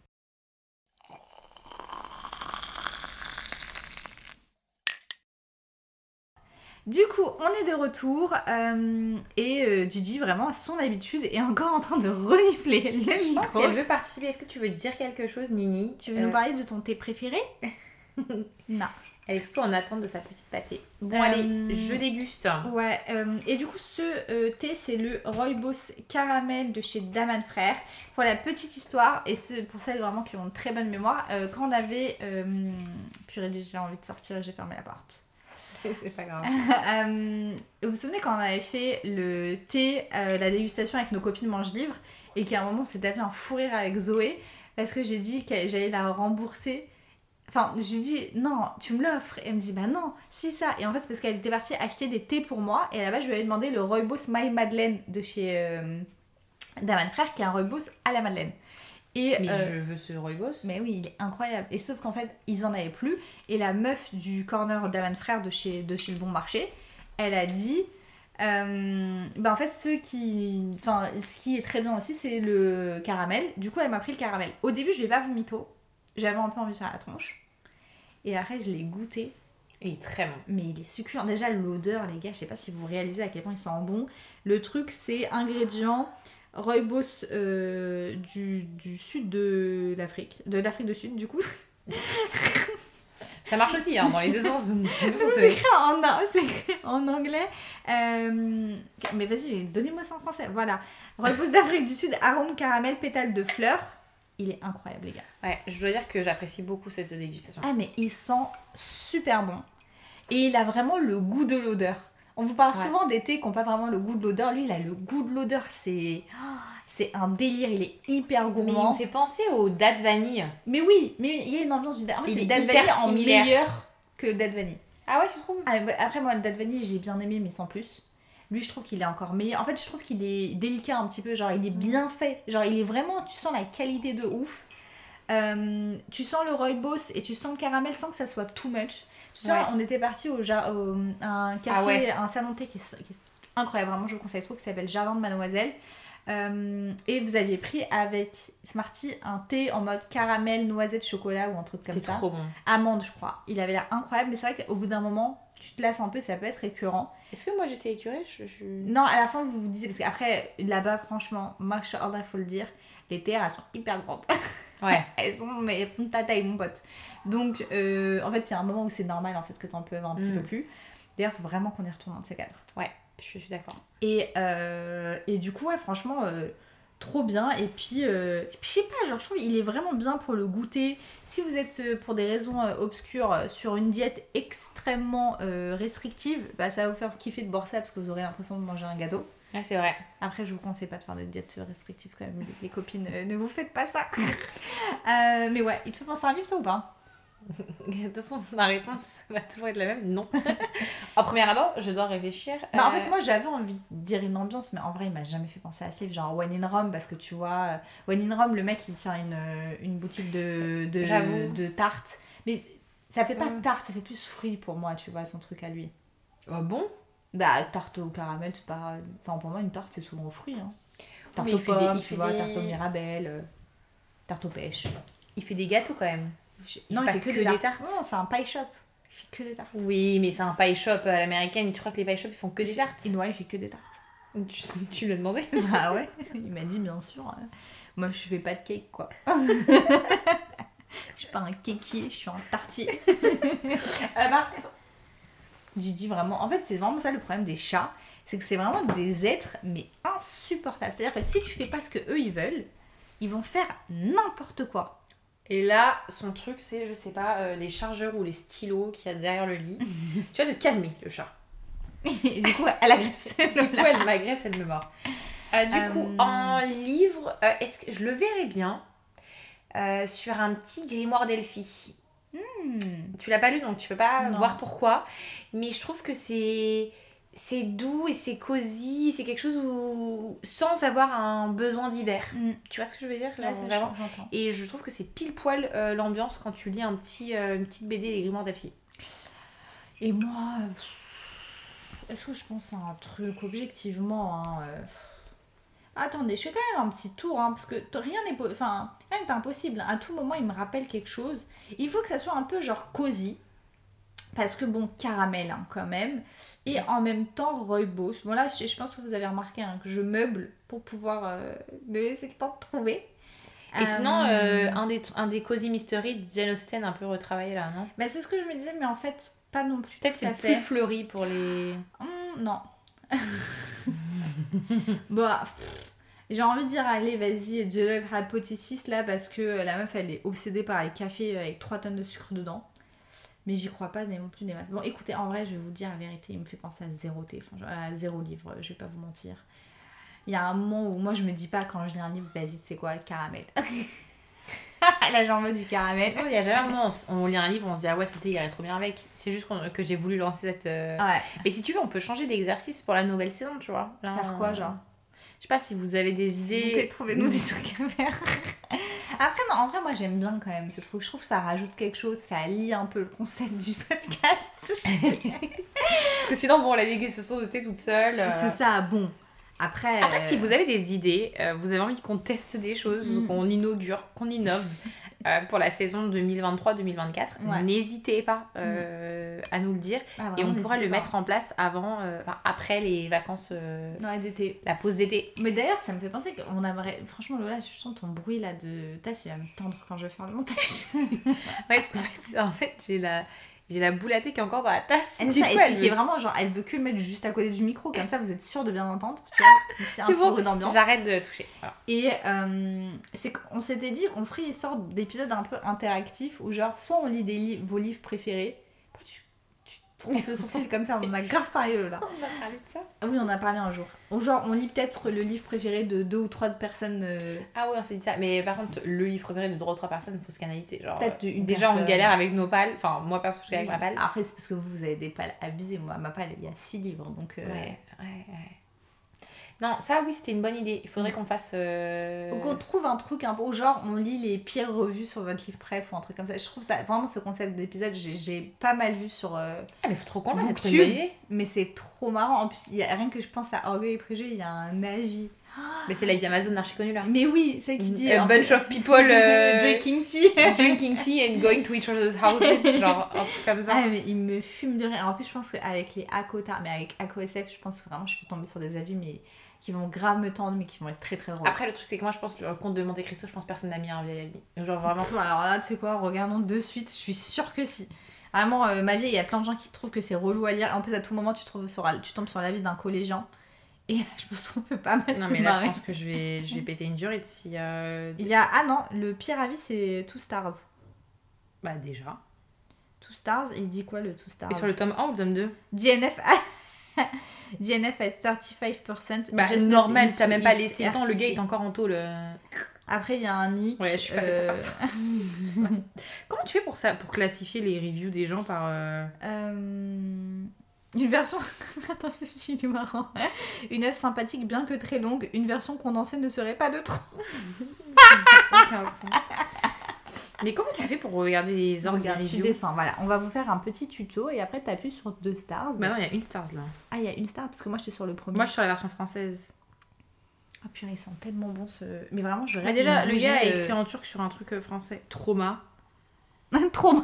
Du coup, on est de retour euh, et euh, Gigi, vraiment à son habitude, est encore en train de renifler le Je pense micro. qu'elle veut participer. Est-ce que tu veux dire quelque chose, Nini? Tu veux Euh, nous parler de ton thé préféré? [LAUGHS] Non. Elle est surtout en attente de sa petite pâtée. Bon, Euh, allez, je déguste. Ouais, euh, et du coup, ce euh, thé, c'est le Rooibos Caramel de chez Daman Frères. Pour la petite histoire, et ce, pour celles vraiment qui ont une très bonne mémoire, quand on avait. Purée, j'ai envie de sortir et j'ai fermé la porte. [LAUGHS] C'est pas grave. [LAUGHS] Vous vous souvenez quand on avait fait le thé, la dégustation avec nos copines Mange Livre, et qu'à un moment on s'est tapé un fou rire avec Zoé, parce que j'ai dit que j'allais la rembourser. Enfin, je lui dis non, tu me l'offres. Et elle me dit bah non, si ça. Et en fait, c'est parce qu'elle était partie acheter des thés pour moi, et là-bas, je lui avais demandé le Rooibos My Madeleine de chez euh, Daman Frère, qui est un Rooibos à la Madeleine. Et, Mais euh, je veux ce rooibos. mais oui, il est incroyable. Et sauf qu'en fait, ils en avaient plus. Et la meuf du corner d'Aman Frère de chez, de chez Le Bon Marché, elle a dit. euh, bah en fait, ceux qui. Enfin, ce qui est très bien aussi, c'est le caramel. Du coup, elle m'a pris le caramel. Au début, je l'ai pas vomito. J'avais un peu envie de faire la tronche. Et après, je l'ai goûté. Il est très bon. Mais il est succulent. Déjà, l'odeur, les gars, je sais pas si vous réalisez à quel point ils sont bons. Le truc, c'est ingrédients rooibos euh, du, du sud de l'Afrique. De l'Afrique du Sud, du coup. Ça marche aussi, hein, dans les deux sens. [LAUGHS] [LAUGHS] C'est écrit en, anglais. Euh, mais vas-y, donnez-moi ça en français. Voilà. Rooibos d'Afrique du Sud, arôme caramel, pétale de fleurs. Il est incroyable, les gars. Ouais, je dois dire que j'apprécie beaucoup cette dégustation. Ah, mais il sent super bon. Et il a vraiment le goût de l'odeur. On vous parle Ouais. souvent des thés qui n'ont pas vraiment le goût de l'odeur. Lui, il a le goût de l'odeur. C'est. oh, C'est un délire. Il est hyper Mais il gourmand. me fait penser aux dates vanille. Mais oui, mais il y a une ambiance du. En fait, Il c'est est Date Vanille en meilleur que Date Vanille. Ah ouais, tu trouves? Ah, Après, moi, le date vanille, j'ai bien aimé, mais sans plus. Lui, je trouve qu'il est encore meilleur. En fait, je trouve qu'il est délicat un petit peu. Genre, il est bien fait. Genre, il est vraiment. Tu sens la qualité de ouf. Euh, tu sens le rooibos et tu sens le caramel sans que ça soit too much. Tu sens, Ouais. on était parti au, ja- au- un café, Ah ouais. un salon de thé qui est, qui est incroyable. Vraiment, je vous conseille trop, qui s'appelle Jardin de Mademoiselle. Euh, et vous aviez pris avec Smarty un thé en mode caramel, noisette, chocolat ou un truc comme C'est ça trop bon. amande, je crois. Il avait l'air incroyable, mais c'est vrai qu'au bout d'un moment, tu te lasses un peu, ça peut être récurrent. Est-ce que moi j'étais écurée je, je- Non, à la fin, vous vous disiez, parce qu'après, là-bas, franchement, il faut le dire, les terres, elles sont hyper grandes. Ouais. [LAUGHS] elles sont, mais elles font ta taille, mon pote. Donc, euh, en fait, il y a un moment où c'est normal, en fait, que t'en peux avoir un petit Mm. peu plus. D'ailleurs, il faut vraiment qu'on y retourne un de ces quatre. Je suis d'accord. Et, euh, et du coup, ouais, franchement, euh, trop bien. Et puis, euh, et puis, je sais pas, genre, je trouve il est vraiment bien pour le goûter. Si vous êtes, euh, pour des raisons euh, obscures, sur une diète extrêmement restrictive, bah, ça va vous faire kiffer de boire ça parce que vous aurez l'impression de manger un gâteau. Ah, c'est vrai. Après, je vous conseille pas de faire des diètes restrictives quand même, les, les copines, ne vous faites pas ça. [LAUGHS] Mais ouais, il te fait penser à un livre, toi ou pas? [LAUGHS] De toute façon, ma réponse va toujours être la même, non. [LAUGHS] en premier abord, je dois réfléchir. Bah, en euh, fait, moi j'avais envie de dire une ambiance, mais en vrai, il m'a jamais fait penser à livre. Genre One in Rome, parce que tu vois, euh, One in Rome, le mec il tient une, euh, une boutique de, de, de tartes. Mais ça fait pas Mm. tarte, ça fait plus fruit pour moi, tu vois, son truc à lui. Oh bon? Bah, tarte au caramel, c'est pas. Enfin, pour moi, une tarte c'est souvent au fruit. Hein. Tarte Mais aux fait des- pommes, il tu fait vois, des- tarte aux mirabelles, euh, tarte aux pêches. Il fait des gâteaux quand même. non, fait il pas fait que, des tartes. Non, c'est un pie shop. Il fait que des tartes. Oui, mais c'est un pie shop à l'américaine. Tu crois que les pie shops ils font que des tartes? Et ouais, il fait que des tartes. [LAUGHS] Tu, tu l'as demandé [LAUGHS] Ah ouais [LAUGHS] Il m'a dit bien sûr. euh, Moi je fais pas de cake quoi. je suis pas un kékier, je suis un tartier. Ah bah, J'ai dit vraiment. En fait, c'est vraiment ça le problème des chats. C'est que c'est vraiment des êtres, mais insupportables. C'est-à-dire que si tu fais pas ce que eux ils veulent, ils vont faire n'importe quoi. Et là, son truc, c'est, je sais pas, euh, les chargeurs ou les stylos qu'il y a derrière le lit. [LAUGHS] tu vas te calmer, le chat. Et du coup, elle agresse. du coup, elle m'agresse, elle me mord. Euh, du Euh, coup, en livre, euh, est-ce que je le verrais bien euh, sur un petit grimoire d'Elfie Hmm. Tu l'as pas lu, donc tu peux pas Non. voir pourquoi. Mais je trouve que c'est c'est doux et c'est cosy, c'est quelque chose où sans avoir un besoin d'hiver. Hmm. Tu vois ce que je veux dire? Ouais, vraiment j'entends. Et je trouve que c'est pile poil euh, l'ambiance quand tu lis un petit, euh, une petite BD des grimoires. Et moi, est-ce que je pense à un truc objectivement hein, euh, Attendez, je fais quand même un petit tour, hein, parce que rien n'est enfin, rien n'est impossible. À tout moment, il me rappelle quelque chose. Il faut que ça soit un peu genre cosy. Parce que bon, caramel hein, quand même. Et en même temps, rooibos. Bon là, je, je pense que vous avez remarqué hein, que je meuble pour pouvoir euh, me laisser le temps de trouver. Et sinon, Euh, euh, un, des, un des Cozy Mystery de Jane Austen un peu retravaillé là, non? Bah, c'est ce que je me disais, mais en fait, pas non plus. Peut-être c'est plus fleuri pour les... Hum, non. [LAUGHS] bah, pff, j'ai envie de dire, allez, vas-y, Love Hypothesis là, parce que la meuf elle est obsédée par les cafés avec 3 tonnes de sucre dedans. Mais j'y crois pas non plus des masses. Bon, écoutez, en vrai, je vais vous dire la vérité, il me fait penser à zéro genre, à zéro livre, je vais pas vous mentir. Il y a un moment où moi je me dis pas quand je lis un livre, vas-y, c'est quoi, caramel? là, j'en veux du caramel. il y a jamais un moment où on, lit un livre, on se dit ah ouais, sauter, il irait trop bien avec. C'est juste que j'ai voulu lancer cette. euh, Ouais. Mais si tu veux, on peut changer d'exercice pour la nouvelle saison, tu vois. Là, Faire quoi, genre? Je sais pas si vous avez des idées. trouvez-nous des trucs à faire. [LAUGHS] Après, non, en vrai, moi j'aime bien quand même ce truc. Je trouve que ça rajoute quelque chose, ça lie un peu le concept du podcast. [LAUGHS] Parce que sinon, bon, la dégustation de thé toute seule. euh, C'est ça, bon. Après, Après, euh, si vous avez des idées, euh, vous avez envie qu'on teste des choses, Mm. qu'on inaugure, qu'on innove euh, pour la saison 2023-2024, Ouais. n'hésitez pas euh, à nous le dire ah, et on pourra le pas. mettre en place avant, euh, enfin, après les vacances, Ouais, d'été. la pause d'été. Mais d'ailleurs, ça me fait penser qu'on aimerait. Franchement, Lola, je sens ton bruit là de tasse, il va me tendre quand je vais faire le montage. [LAUGHS] Ouais, parce qu'en fait, en fait j'ai la, j'ai la boule à thé qui est encore dans la tasse. Elle, Du ça, coup, et elle veut- vraiment genre, elle veut que le mettre juste à côté du micro, comme ça vous êtes sûr de bien entendre. Tu vois, un un C'est petit bon, bruit d'ambiance. J'arrête de toucher. Voilà. Et euh, c'est qu'on s'était dit qu'on ferait une sorte d'épisode un peu interactif où genre soit on lit des li- vos livres préférés. Fronces le sourcil comme ça On en a grave parlé là. [LAUGHS] On a parlé de ça. Ah oui, on en a parlé un jour. Ou genre on lit peut-être le livre préféré de deux ou trois personnes. euh, Ah ouais, on s'est dit ça. Mais par contre, le livre préféré de droit aux trois personnes, il faut se canaliser. Genre, Peut-être euh, une déjà, on galère avec nos pales. Enfin, moi, perso, je galère avec ma palle. Après c'est parce que vous, vous avez des pales abusées. Moi, ma palle il y a six livres donc. euh, Ouais, ouais, ouais. Non, ça, oui, c'était une bonne idée. Il faudrait qu'on fasse. euh, Donc on trouve un truc un peu genre on lit les pires revues sur votre livre préf ou un truc comme ça. Je trouve ça vraiment ce concept d'épisode j'ai- pas mal vu sur euh, Ah, mais faut trop qu'on c'est trop une Booktube. bonne idée. mais c'est trop marrant. En plus il y a rien que je pense à Orgueil et Préjugés, il y a un avis. [GASPS] Mais c'est la vie d'Amazon archi connu là. Mais oui, c'est qui dit A en bunch of people [LAUGHS] euh, drinking tea. [LAUGHS] drinking tea and going to each other's houses. [LAUGHS] genre, un truc comme ça. Ah mais il me fume de rire. En plus je pense qu'avec les Akota, mais avec AcoSF, je pense que vraiment je peux tomber sur des avis mais qui vont grave me tendre mais qui vont être très très drôles. Après, le truc, c'est que moi, je pense que le conte de Monte Cristo, je pense personne n'a mis un vieil avis. Genre vraiment. Pff, Alors là, tu sais quoi, regardons de suite, je suis sûre que si. Vraiment, euh, ma vie, il y a plein de gens qui trouvent que c'est relou à lire. En plus, à tout moment, tu, trouves sur, tu tombes sur l'avis d'un collégien. Et je pense qu'on peut pas mal Non, mais là, je pense que je vais, je vais péter une durite si. euh, Il y a... Ah non, le pire avis, c'est Two Stars. Bah, déjà. Two Stars, il dit quoi le Two Stars? Et sur le tome 1 ou le tome 2 DNF... DNF at 35%. Bah, normal, t'as même pas laissé le temps, le gars est encore en tôle. Après, il y a un nick. Ouais, je suis pas faite pour faire ça. [LAUGHS] Comment tu fais pour ça, pour classifier les reviews des gens par. euh, une version. [LAUGHS] Attends, c'est est marrant. Une œuvre sympathique, bien que très longue. Une version condensée ne serait pas de trop. [LAUGHS] Mais comment tu fais pour regarder les des Regarde, tu descends. Voilà, on va vous faire un petit tuto et après, t'appuies sur deux stars. Maintenant, il y a une stars là. Ah, il y a une star parce que moi, j'étais sur le premier. Moi, je suis sur la version française. Ah, purée, ils sont tellement bons ce. Mais vraiment, je Mais déjà, le gars a bougie, euh, écrit en turc sur un truc euh, français. Trauma. [LAUGHS] Trop. [LAUGHS]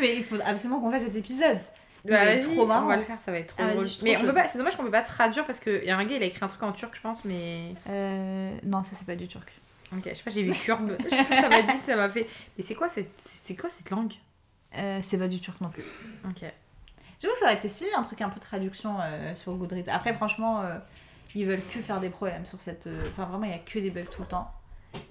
Mais il faut absolument qu'on fasse cet épisode. Bah, marrant. on va le faire, ça va être trop Ah, drôle. Mais on peut pas, c'est dommage qu'on peut pas traduire parce qu'il y a un gars, il a écrit un truc en turc, je pense, mais. Euh, non, ça c'est pas du turc. Ok, je sais pas, j'ai vu Kurb. je sais pas, ça m'a dit, ça m'a fait. Mais c'est quoi cette, c'est quoi cette langue? Euh, c'est pas du turc non plus. Ok. Du coup, ça aurait été stylé un truc un peu traduction euh, sur Goodreads. Après, franchement, euh, ils veulent que faire des problèmes sur cette. euh, Enfin, vraiment, il y a que des bugs tout le temps.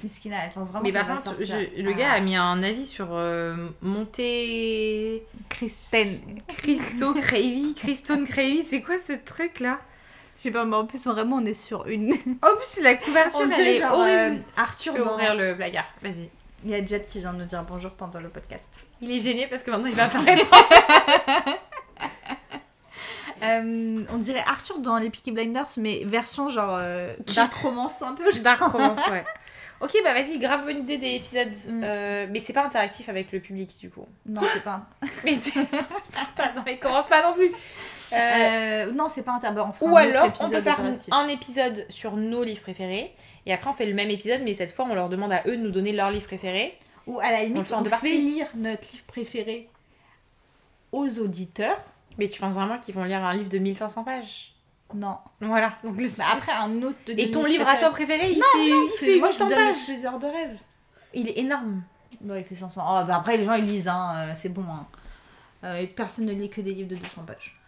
Miskina, elle pense vraiment Mais par contre, je- le Ah. gars a mis un avis sur euh, Monté. Kristen. Christo Cravy. Christone Cravy, c'est quoi ce truc là Je sais pas, mais en plus, vraiment, on est sur une. [LAUGHS] En plus, la couverture, On elle est genre, horrible. euh, Arthur Je peux ouvrir le placard, vas-y. Il y a Jet qui vient de nous dire bonjour pendant le podcast. Il est gêné parce que maintenant il va apparaître. [LAUGHS] [LAUGHS] Euh, on dirait Arthur dans les Peaky Blinders, mais version genre euh, dark romance un peu. Dark Romance, ouais. Ok, bah vas-y, grave bonne idée des épisodes. Mm. Euh, mais c'est pas interactif avec le public du coup. Non, c'est pas. [LAUGHS] Mais Sparta, [LAUGHS] non, mais commence pas non plus. Euh, Euh, non, c'est pas tabac. ou alors, on peut faire un épisode sur nos livres préférés. Et après, on fait le même épisode, mais cette fois, on leur demande à eux de nous donner leur livre préféré. Ou à la On le limite, fait on, fait parties. lire notre livre préféré aux auditeurs. Mais tu penses vraiment qu'ils vont lire un livre de 1500 pages? Non. Voilà. Donc le... Bah, après, un autre de Et ton livre à toi préféré, il Non, fait, non, il fait moi, je 800 donne pages. les heures de rêve. Il est énorme. Non, il fait 500. Oh, bah après, les gens, ils lisent, hein, euh, c'est bon. Hein. Euh, personne ne lit que des livres de 200 pages.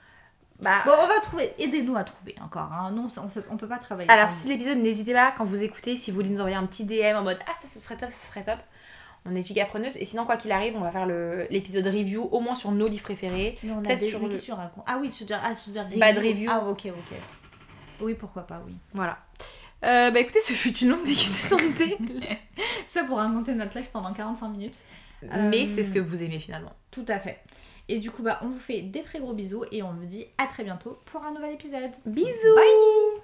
Bah, Bon, on va trouver. Aidez-nous à trouver encore. Hein. Non, on, on peut pas travailler. Alors, si l'épisode, n'hésitez pas, quand vous écoutez, si vous voulez nous envoyer un petit DM en mode Ah, ça, ce serait top, ça serait top. On est giga preneuse. Et sinon, quoi qu'il arrive, on va faire l'épisode review, au moins sur nos livres préférés. Peut-être sur le- racontes Ah oui, dire, ah, dire Bad review. Ah ok, ok. Oui, pourquoi pas, oui. Voilà. Euh, bah écoutez, ce fut une longue [LAUGHS] dégustation de thé. Ça pour raconter notre live pendant 45 minutes. Mais Euh, c'est ce que vous aimez finalement. Tout à fait. Et du coup, bah, on vous fait des très gros bisous et on vous dit à très bientôt pour un nouvel épisode. Bisous Bye